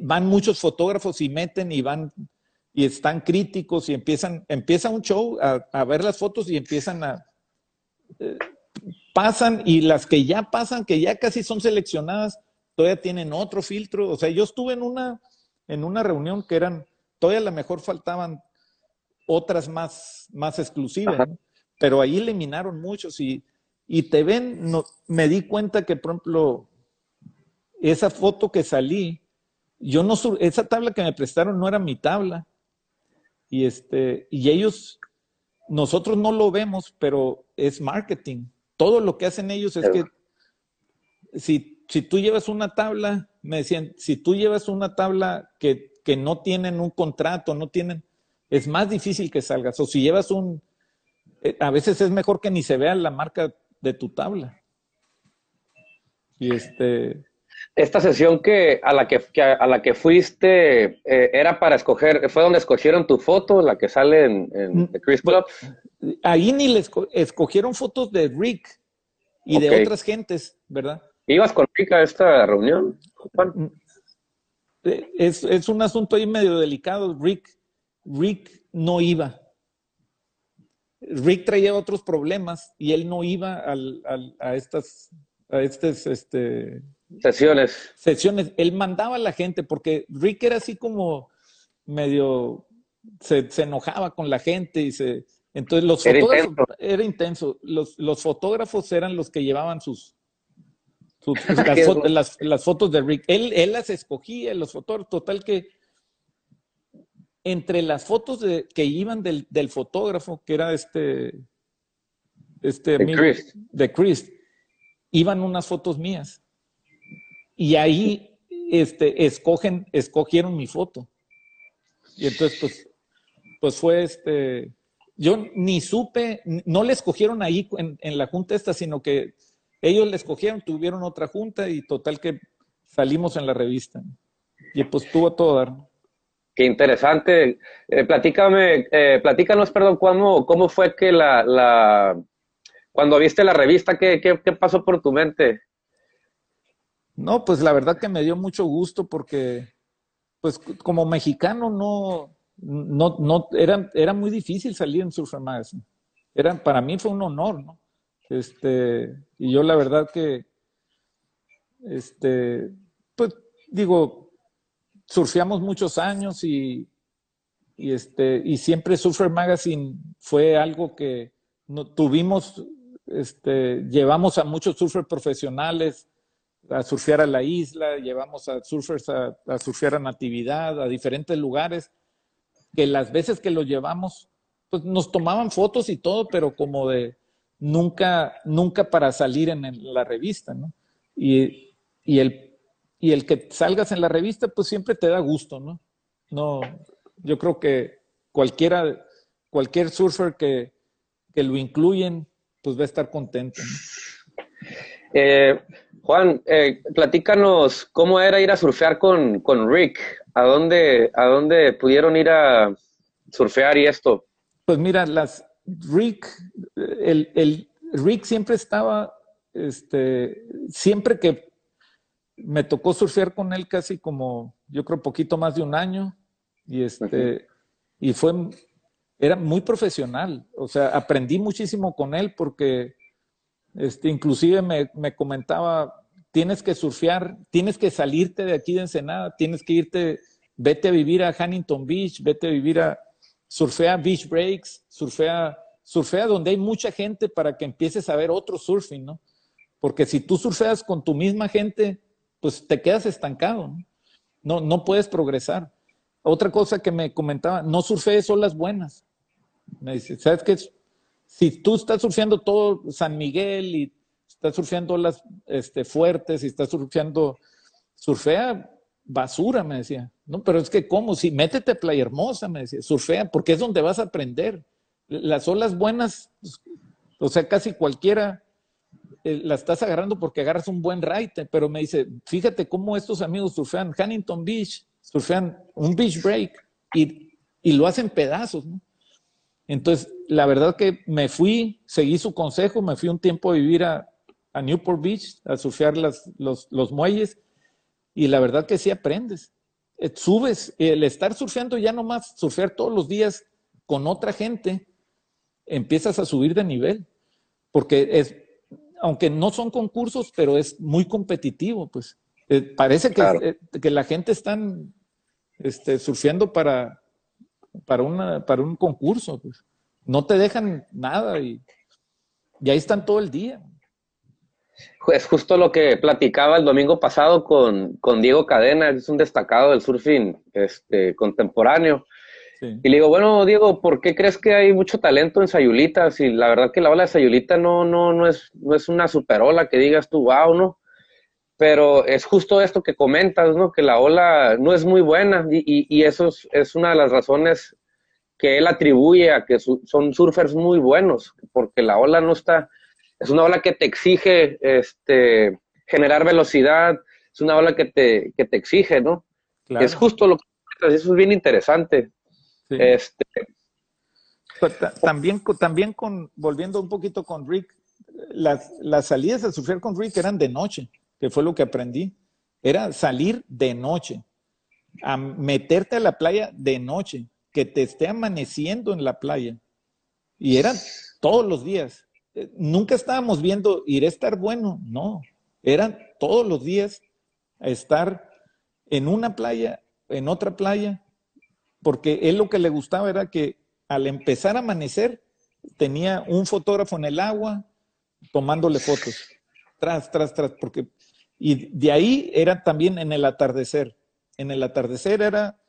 van muchos fotógrafos y meten y van y están críticos y empiezan, empieza un show a, ver las fotos y empiezan a, eh, pasan y las que ya pasan, que ya casi son seleccionadas, todavía tienen otro filtro. O sea, yo estuve en una, en una reunión que eran, todavía a lo mejor faltaban otras más, más exclusivas, pero ahí eliminaron muchos y, y te ven, no, me di cuenta que, por ejemplo, esa foto que salí, yo no, esa tabla que me prestaron no era mi tabla. Y, este, y ellos, nosotros no lo vemos, pero es marketing todo lo que hacen ellos es que si, si tú llevas una tabla, me decían, si tú llevas una tabla que, no tienen un contrato, no tienen, es más difícil que salgas. O si llevas un, eh, a veces es mejor que ni se vea la marca de tu tabla. Y este. Esta sesión que a la que, a la que fuiste eh, era para escoger, fue donde escogieron tu foto, la que sale en, en mm, Chris Club ahí ni les escogieron fotos de Rick y de otras gentes, ¿verdad? ¿Ibas con Rick a esta reunión, mm. eh, Es, un asunto ahí medio delicado. Rick, Rick no iba. Rick traía otros problemas y él no iba a estas, a estas este, sesiones. Sesiones. Él mandaba a la gente porque Rick era así como medio, se enojaba con la gente y se, entonces los era fotógrafos, intenso. era intenso. Los, los, fotógrafos eran los que llevaban sus, las, fotos de Rick. Él, él las escogía, los fotógrafos, total que entre las fotos de, que iban del, del, fotógrafo, que era este, este de, Chris. de Chris, iban unas fotos mías. Y ahí este, escogen, escogieron mi foto. Y entonces, pues, pues fue este, yo ni supe, no le escogieron ahí en, la junta esta, sino que ellos le escogieron, tuvieron otra junta y total que salimos en la revista. y pues tuvo todo dar. Qué interesante. Eh, platícame, eh, platícanos, perdón, ¿cómo, cómo fue que la, la cuando viste la revista, ¿qué, qué, qué pasó por tu mente? No, pues la verdad que me dio mucho gusto porque, pues como mexicano no, no, no, era, era muy difícil salir en Surfer Magazine. Era, para mí fue un honor, ¿no? Este, y yo la verdad que, este, pues digo, surfeamos muchos años y, y, este, y siempre Surfer Magazine fue algo que no, tuvimos, este, llevamos a muchos surfers profesionales a surfear a la isla, llevamos a surfers a, surfear a Natividad, a diferentes lugares, que las veces que los llevamos, pues nos tomaban fotos y todo, pero como de nunca, nunca para salir en la revista, ¿no? Y, y, el, y el que salgas en la revista, pues siempre te da gusto, ¿no? No, yo creo que cualquiera, cualquier surfer que, que lo incluyen, pues va a estar contento. ¿no? Eh, Juan, eh, platícanos cómo era ir a surfear con, con Rick. ¿A dónde, ¿A dónde pudieron ir a surfear y esto? Pues mira, las Rick, el, el Rick siempre estaba, este, siempre que me tocó surfear con él casi como, yo creo, poquito más de un año, y este, y fue, era muy profesional, o sea, aprendí muchísimo con él porque este, inclusive me, me, comentaba, tienes que surfear, tienes que salirte de aquí de Ensenada, tienes que irte, vete a vivir a Huntington Beach, vete a vivir a, surfea beach breaks, surfea, surfea donde hay mucha gente para que empieces a ver otro surfing, ¿no? Porque si tú surfeas con tu misma gente, pues te quedas estancado, ¿no? No, no puedes progresar. Otra cosa que me comentaba, no surfees olas buenas. Me dice, ¿sabes qué? si tú estás surfeando todo San Miguel y estás surfeando las este, fuertes y estás surfeando, surfea basura, me decía. No, pero es que ¿cómo? Si métete Playa Hermosa, me decía, surfea, porque es donde vas a aprender. Las olas buenas, o sea, casi cualquiera eh, la estás agarrando porque agarras un buen raite, pero me dice, fíjate cómo estos amigos surfean Huntington Beach, surfean un beach break y, y lo hacen pedazos, ¿no? Entonces, la verdad que me fui, seguí su consejo, me fui un tiempo a vivir a, Newport Beach, a surfear las, los, los, muelles, y la verdad que sí aprendes. Eh, subes, el estar surfeando ya nomás, surfear todos los días con otra gente, empiezas a subir de nivel, porque es, aunque no son concursos, pero es muy competitivo, pues. Eh, parece que, claro. eh, que, la gente está este, surfeando para, para, una, para un concurso. Pues. No te dejan nada y, y ahí están todo el día. Es justo lo que platicaba el domingo pasado con, con Diego Cadena, es un destacado del surfing este, contemporáneo. Sí. Y le digo, bueno, Diego, ¿por qué crees que hay mucho talento en Sayulita? Si la verdad que la ola de Sayulita no, no, no, es, no es una super ola que digas tú, wow, ¿no? Pero es justo esto que comentas, ¿no? Que la ola no es muy buena y, y, y eso es, es, una de las razones que él atribuye a que su, son surfers muy buenos, porque la ola no está, es una ola que te exige este, generar velocidad, es una ola que te, que te exige, ¿no? Claro. Es justo lo que eso es bien interesante. Sí. Este, Pero también, también con, volviendo un poquito con Rick, las, las salidas a surfear con Rick eran de noche, que fue lo que aprendí. Era salir de noche, a meterte a la playa de noche, que te esté amaneciendo en la playa. Y eran todos los días. Nunca estábamos viendo, iré a estar bueno, no. Eran todos los días estar en una playa, en otra playa, porque él lo que le gustaba era que al empezar a amanecer tenía un fotógrafo en el agua tomándole fotos, tras, tras, tras, porque, y de ahí era también en el atardecer. En el atardecer era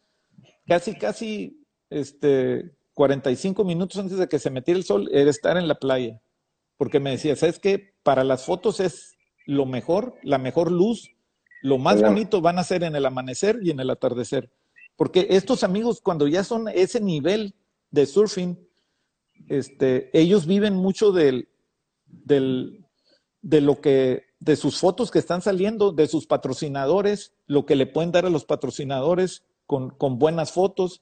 casi, casi este, 45 minutos antes de que se metiera el sol, era estar en la playa. Porque me decía, ¿sabes qué? Para las fotos es lo mejor, la mejor luz, lo más claro. bonito van a ser en el amanecer y en el atardecer. Porque estos amigos, cuando ya son ese nivel de surfing, este, ellos viven mucho del, del, de lo que de sus fotos que están saliendo, de sus patrocinadores, lo que le pueden dar a los patrocinadores con, con buenas fotos,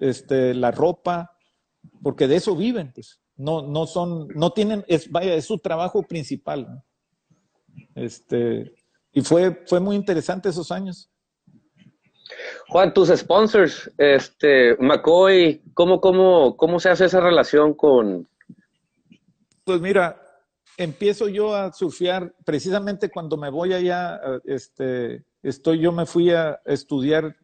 este, la ropa, porque de eso viven, pues. No, no son, no tienen, es, vaya, es su trabajo principal. Este, y fue, fue muy interesante esos años. Juan, tus sponsors, este, McCoy, ¿cómo, cómo, cómo se hace esa relación con? Pues mira, empiezo yo a surfear precisamente cuando me voy allá, este, estoy, yo me fui a estudiar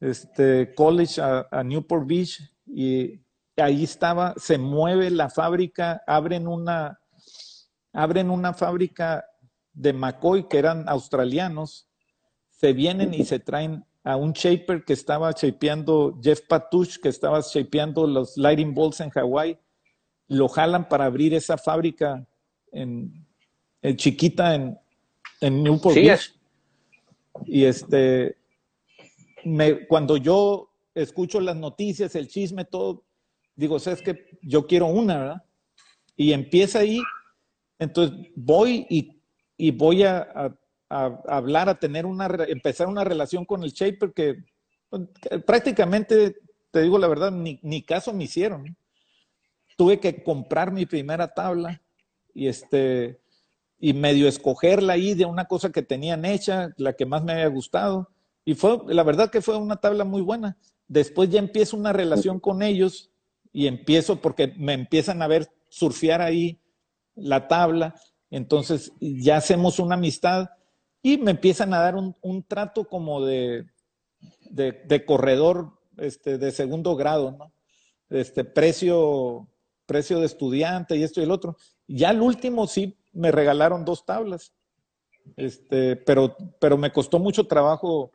este, college a, Newport Beach y ahí estaba, se mueve la fábrica, abren una, abren una fábrica de McCoy que eran australianos, se vienen y se traen a un shaper que estaba shapeando, Jeff Patush, que estaba shapeando los lighting balls en Hawái, lo jalan para abrir esa fábrica en, chiquita en, en Newport Beach. Y este, me, cuando yo escucho las noticias, el chisme, todo, digo, ¿sabes que Yo quiero una, ¿verdad? Y empieza ahí, entonces voy y, y voy a, a, hablar, a tener una, empezar una relación con el Shaper que, pues, prácticamente, te digo la verdad, ni, ni caso me hicieron. Tuve que comprar mi primera tabla y este y medio escogerla ahí de una cosa que tenían hecha, la que más me había gustado. Y fue, la verdad que fue una tabla muy buena. Después ya empiezo una relación con ellos y empiezo porque me empiezan a ver surfear ahí la tabla. Entonces ya hacemos una amistad y me empiezan a dar un, trato como de, de, corredor este, de segundo grado, ¿no? Este precio, precio de estudiante y esto y el otro. Ya al último sí me regalaron dos tablas. Este, pero, pero me costó mucho trabajo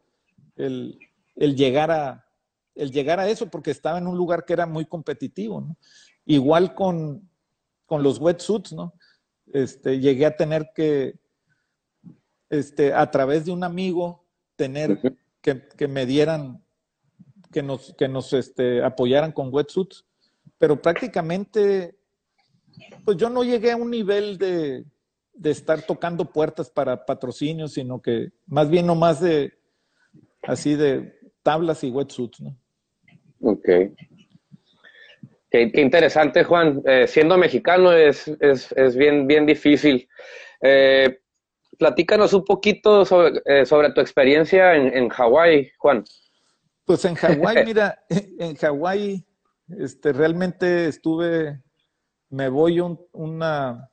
el, llegar a, el llegar a eso porque estaba en un lugar que era muy competitivo, ¿no? Igual con, con los wetsuits, ¿no? Este, llegué a tener que, este, a través de un amigo, tener que, que me dieran, que nos, que nos este, apoyaran con wetsuits, pero prácticamente, pues yo no llegué a un nivel de, de estar tocando puertas para patrocinios, sino que más bien nomás de, así de tablas y wetsuits, ¿no? Ok. Qué, interesante, Juan. Eh, siendo mexicano es, es, es, bien, bien difícil. Eh, platícanos un poquito sobre, eh, sobre tu experiencia en, en Hawái, Juan. Pues en Hawái, mira, en Hawái este, realmente estuve, me voy un, una,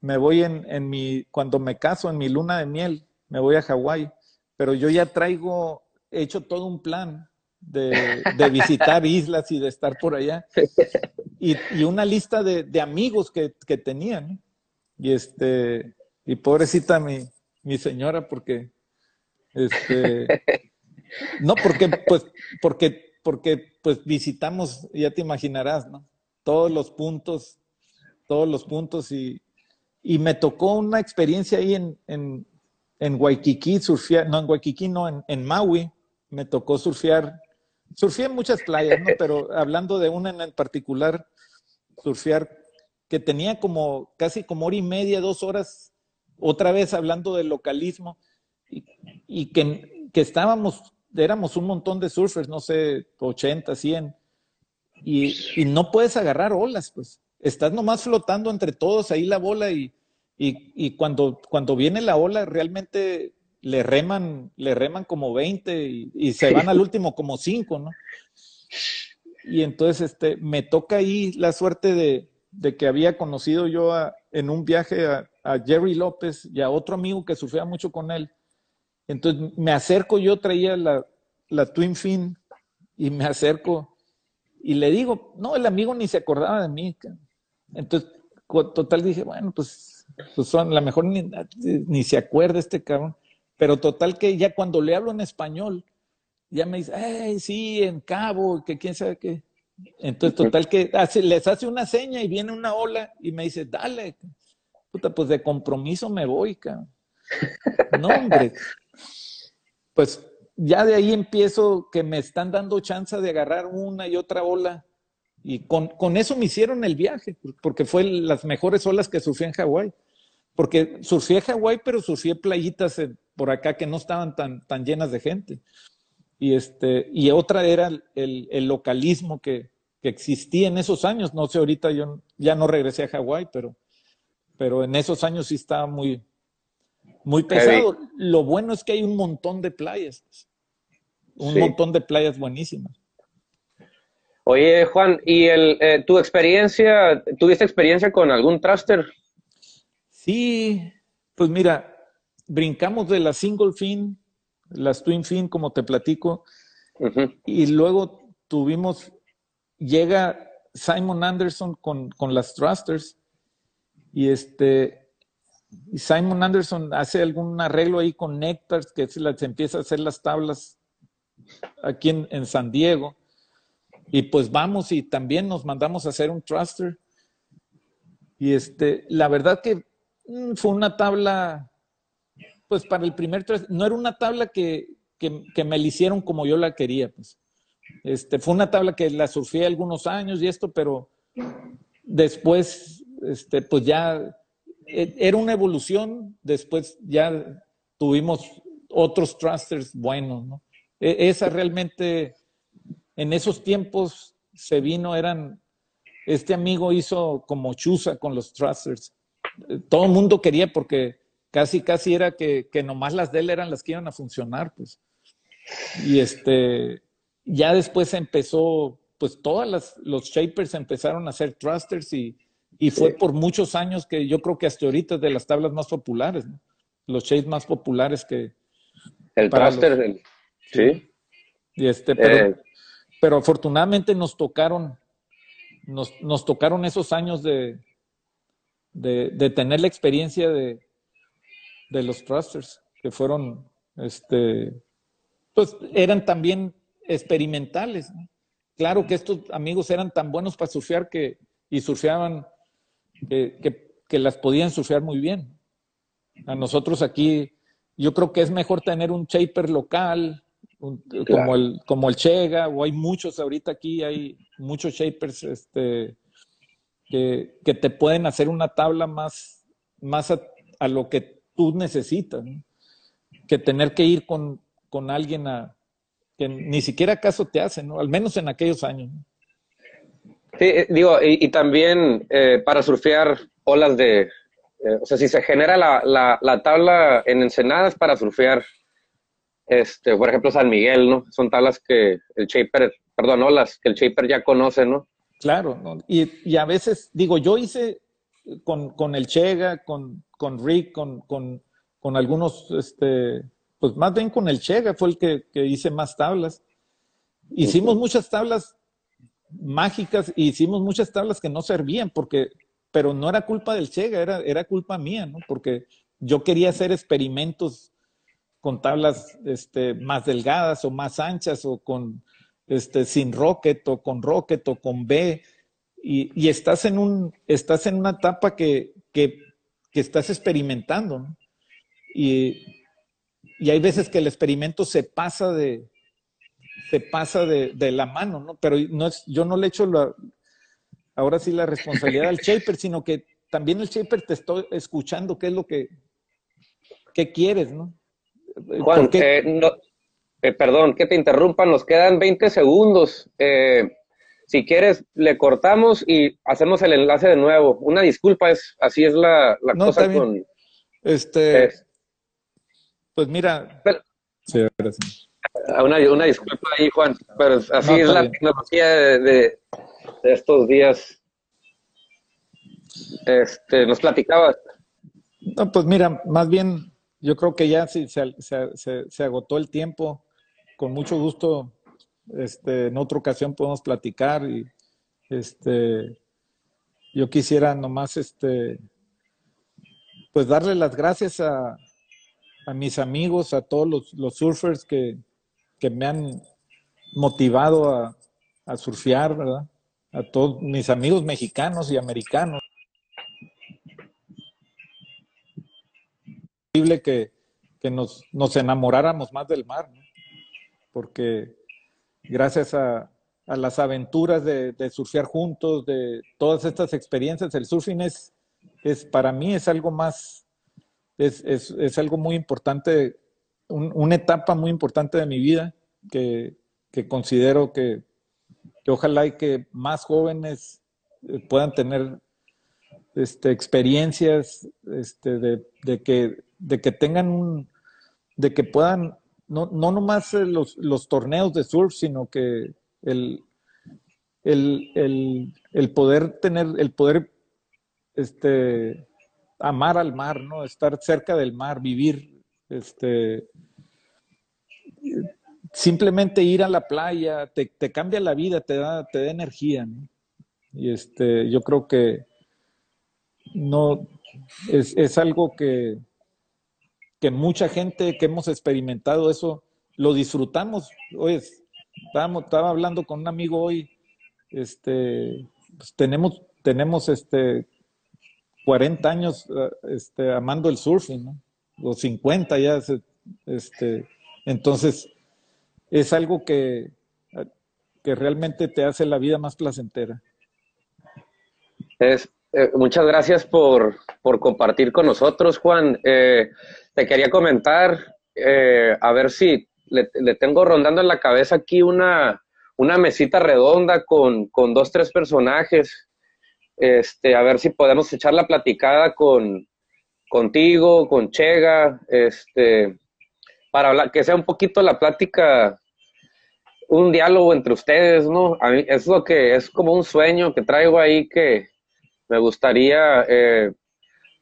me voy en, en mi, cuando me caso, en mi luna de miel, me voy a Hawái pero yo ya traigo hecho todo un plan de, visitar islas y de estar por allá. Y, una lista de, amigos que, que tenían. Y este, y pobrecita mi, mi señora, porque este no, porque pues, porque, porque pues visitamos, ya te imaginarás, ¿no? Todos los puntos, todos los puntos, y, y me tocó una experiencia ahí en, en Waikiki, surfear, no en Waikiki, no, en, en, Maui, me tocó surfear, surfeé en muchas playas, ¿no? Pero hablando de una en particular, surfear que tenía como casi como hora y media, dos horas, otra vez hablando del localismo, y, que, que, estábamos, éramos un montón de surfers, no sé, 80, 100, y, y no puedes agarrar olas, pues. Estás nomás flotando entre todos ahí la bola y, y, cuando, cuando viene la ola, realmente le reman, le reman como 20 y, se van al último como 5, ¿no? Y entonces este, me toca ahí la suerte de, de que había conocido yo en un viaje a, Jerry López y a otro amigo que sufría mucho con él. Entonces me acerco, yo traía la, la Twin Fin y me acerco y le digo, no, el amigo ni se acordaba de mí. Entonces, total dije, bueno, pues pues son, la mejor ni, se acuerda este cabrón. Pero total que ya cuando le hablo en español, ya me dice, ay, sí, en Cabo, que quién sabe qué. Entonces, total que hace, les hace una seña y viene una ola y me dice, dale, puta, pues de compromiso me voy, cabrón. No, hombre. Pues ya de ahí empiezo que me están dando chance de agarrar una y otra ola. Y con, con eso me hicieron el viaje, porque fue las mejores olas que sufrí en Hawái porque surfé Hawái, pero surfé playitas por acá que no estaban tan, tan llenas de gente. Y, este, y otra era el, el localismo que, que, existía en esos años. No sé, ahorita yo ya no regresé a Hawái, pero, pero en esos años sí estaba muy, muy pesado. Lo bueno es que hay un montón de playas. Un montón de playas buenísimas. Oye, Juan, ¿y el, eh, tu experiencia, tuviste experiencia con algún thruster? Sí, pues mira, brincamos de la single fin, las twin fin, como te platico, y luego tuvimos, llega Simon Anderson con, con las thrusters, y este, Simon Anderson hace algún arreglo ahí con Nectars, que se, las, empieza a hacer las tablas aquí en, en San Diego. Y pues vamos y también nos mandamos a hacer un thruster. Y este, la verdad que fue una tabla, pues para el primer thruster, no era una tabla que, que, me la hicieron como yo la quería, pues. Este, fue una tabla que la surfé algunos años y esto, pero después, este, pues ya e, era una evolución, después ya tuvimos otros thrusters buenos, ¿no? E, esa realmente en esos tiempos se vino, eran, este amigo hizo como chuza con los thrusters. Todo el mundo quería porque casi, casi era que, que nomás las de él eran las que iban a funcionar, pues. Y este, ya después empezó, pues todas los shapers empezaron a hacer thrusters y, y fue por muchos años que yo creo que hasta ahorita es de las tablas más populares, ¿no? los shapes más populares que... El thruster, sí. Y este, pero, eh, pero afortunadamente nos tocaron, nos, nos tocaron esos años de, de, tener la experiencia de, de los thrusters, que fueron, este, pues eran también experimentales. Claro que estos amigos eran tan buenos para surfear que, y surfeaban, que, que las podían surfear muy bien. A nosotros aquí, yo creo que es mejor tener un shaper local, como, el, como el Chega, o hay muchos ahorita aquí, hay muchos shapers este, que, te pueden hacer una tabla más, más a, lo que tú necesitas, que tener que ir con, con, alguien a, que ni siquiera caso te hace, ¿no? al menos en aquellos años. Sí, eh, digo, y, también eh, para surfear olas de, eh, o sea, si se genera la, la, la tabla en ensenadas para surfear este, por ejemplo, San Miguel, ¿no? Son tablas que el shaper, perdón, olas que el shaper ya conoce, ¿no? Claro, Y, y, a veces, digo, yo hice con, con el Chega, con, con Rick, con, con, con, algunos, este, pues más bien con el Chega fue el que, que hice más tablas. Hicimos muchas tablas mágicas y hicimos muchas tablas que no servían, porque, pero no era culpa del Chega, era, era culpa mía, ¿no? Porque yo quería hacer experimentos con tablas este, más delgadas o más anchas o con este, sin rocket o con rocket o con B y, estás, en un, estás en una etapa que, que, estás experimentando y, y, hay veces que el experimento se pasa de se pasa de, la mano, ¿no? Pero no es, yo no le echo la, ahora sí la responsabilidad al shaper, sino que también el shaper te estoy escuchando qué es lo que, qué quieres, ¿no? Juan, eh, eh, perdón que te interrumpa, nos quedan 20 segundos. Eh, si quieres, le cortamos y hacemos el enlace de nuevo. Una disculpa, es, así es la, cosa con... Este... pues mira... Ah, una, disculpa ahí, Juan, pero así es la tecnología de, estos días. Este, nos platicabas. No, pues mira, más bien yo creo que ya sí, se, se, se, agotó el tiempo. Con mucho gusto, este, en otra ocasión podemos platicar y este, yo quisiera nomás, este, pues darle las gracias a, a mis amigos, a todos los, los surfers que, que, me han motivado a, a surfear, ¿verdad? A todos mis amigos mexicanos y americanos. que, que nos, nos, enamoráramos más del mar, porque gracias a, las aventuras de, surfear juntos, de todas estas experiencias, el surfing es, es para mí es algo más, es, es, es algo muy importante, una etapa muy importante de mi vida que, que considero que, ojalá y que más jóvenes eh, puedan tener este, experiencias este, de, que, de que tengan un, de que puedan, no, no nomás los, los torneos de surf, sino que el, el, el, el poder tener, el poder este, amar al mar, ¿no? Estar cerca del mar, vivir, este, simplemente ir a la playa, te, te cambia la vida, te da, te da energía, ¿no? Y este, yo creo que no, es, es algo que, que mucha gente que hemos experimentado eso, lo disfrutamos. Oye, estábamos, estaba hablando con un amigo hoy, este, pues tenemos, tenemos este 40 años eh, este, amando el surfing, ¿no? O 50 ya, este, entonces es algo que, que realmente te hace la vida más placentera. Es, eh, muchas gracias por, por, compartir con nosotros, Juan. Eh, te quería comentar, a ver si le, le, tengo rondando en la cabeza aquí una, una mesita redonda con, con dos, tres personajes este, a ver si podemos echar la platicada con, contigo, con Chega, este, para hablar, que sea un poquito la plática, un diálogo entre ustedes, ¿no? A mí es lo que es como un sueño que traigo ahí que me gustaría eh,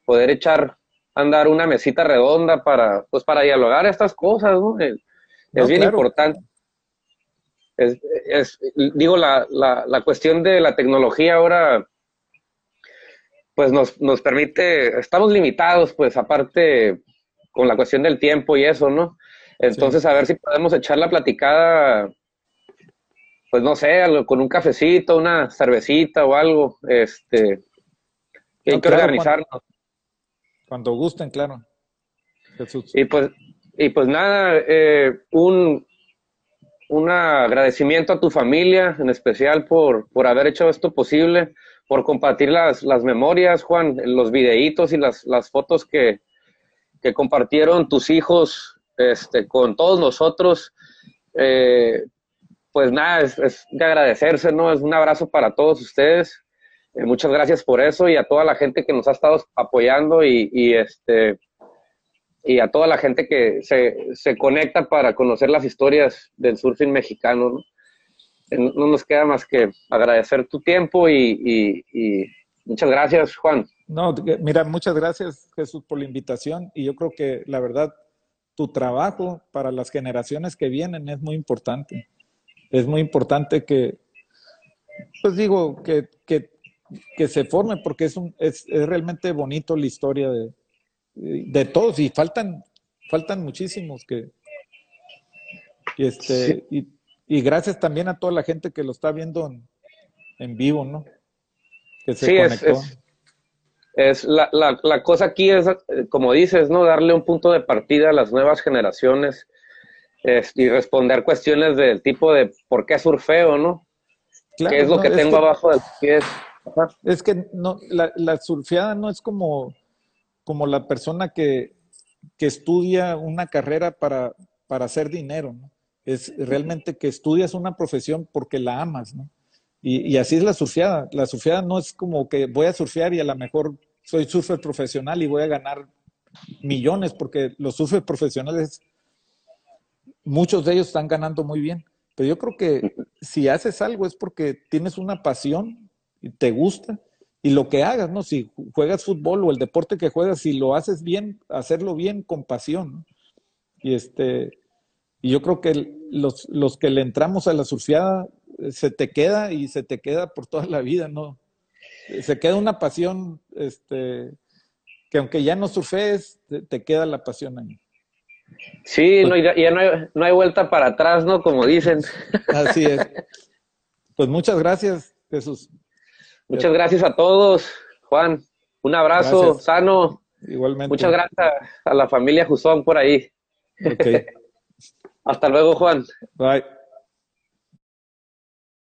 poder echar, andar una mesita redonda para, pues para dialogar estas cosas, ¿no? Eh, es, bien importante. Es, es, digo, la, la, la cuestión de la tecnología ahora pues nos, nos permite, estamos limitados, pues aparte con la cuestión del tiempo y eso, ¿no? Entonces, a ver si podemos echar la platicada, pues no sé, con un cafecito, una cervecita o algo, este, que hay que organizarnos. Cuando, gusten, claro. Jesús. Y pues, y pues nada, eh, un, un agradecimiento a tu familia, en especial por, por haber hecho esto posible por compartir las, las memorias, Juan, los videitos y las, las fotos que, que, compartieron tus hijos este, con todos nosotros. Eh, pues nada, es, es, de agradecerse, ¿no? Es un abrazo para todos ustedes. Eh, muchas gracias por eso y a toda la gente que nos ha estado apoyando y, y este y a toda la gente que se, se, conecta para conocer las historias del surfing mexicano, ¿no? no nos queda más que agradecer tu tiempo y, muchas gracias, Juan. No, mira, muchas gracias, Jesús, por la invitación y yo creo que la verdad, tu trabajo para las generaciones que vienen es muy importante. Es muy importante que, pues digo, que, que se forme porque es, un, es, es, realmente bonito la historia de, de todos y faltan, faltan muchísimos que, este, sí. y, y gracias también a toda la gente que lo está viendo en, vivo, ¿no? Que se sí, conectó. Es, es, la, la, la, cosa aquí es, como dices, ¿no? Darle un punto de partida a las nuevas generaciones es, y responder cuestiones del tipo de por qué surfeo, ¿no? Claro, ¿Qué es lo no, que tengo que, abajo del Es que no, la, surfeada no es como, como la persona que, que estudia una carrera para, para hacer dinero, es realmente que estudias una profesión porque la amas, ¿no? Y, y, así es la surfeada. La surfeada no es como que voy a surfear y a lo mejor soy surfer profesional y voy a ganar millones, porque los surfers profesionales, muchos de ellos están ganando muy bien. Pero yo creo que si haces algo es porque tienes una pasión te gusta y lo que hagas, ¿no? Si juegas fútbol o el deporte que juegas, si lo haces bien, hacerlo bien con pasión, ¿no? Y este, y yo creo que los, los que le entramos a la surfeada eh, se te queda y se te queda por toda la vida, ¿no? Se queda una pasión, este, que aunque ya no surfees, te, te queda la pasión ahí. Sí, pues, no, ya, ya no, hay, no hay vuelta para atrás, ¿no? Como dicen. Así es. Pues muchas gracias, Jesús. Muchas gracias a todos, Juan. Un abrazo gracias. sano. Igualmente. Muchas gracias a la familia Jusón por ahí. Okay. Hasta luego, Juan. Bye.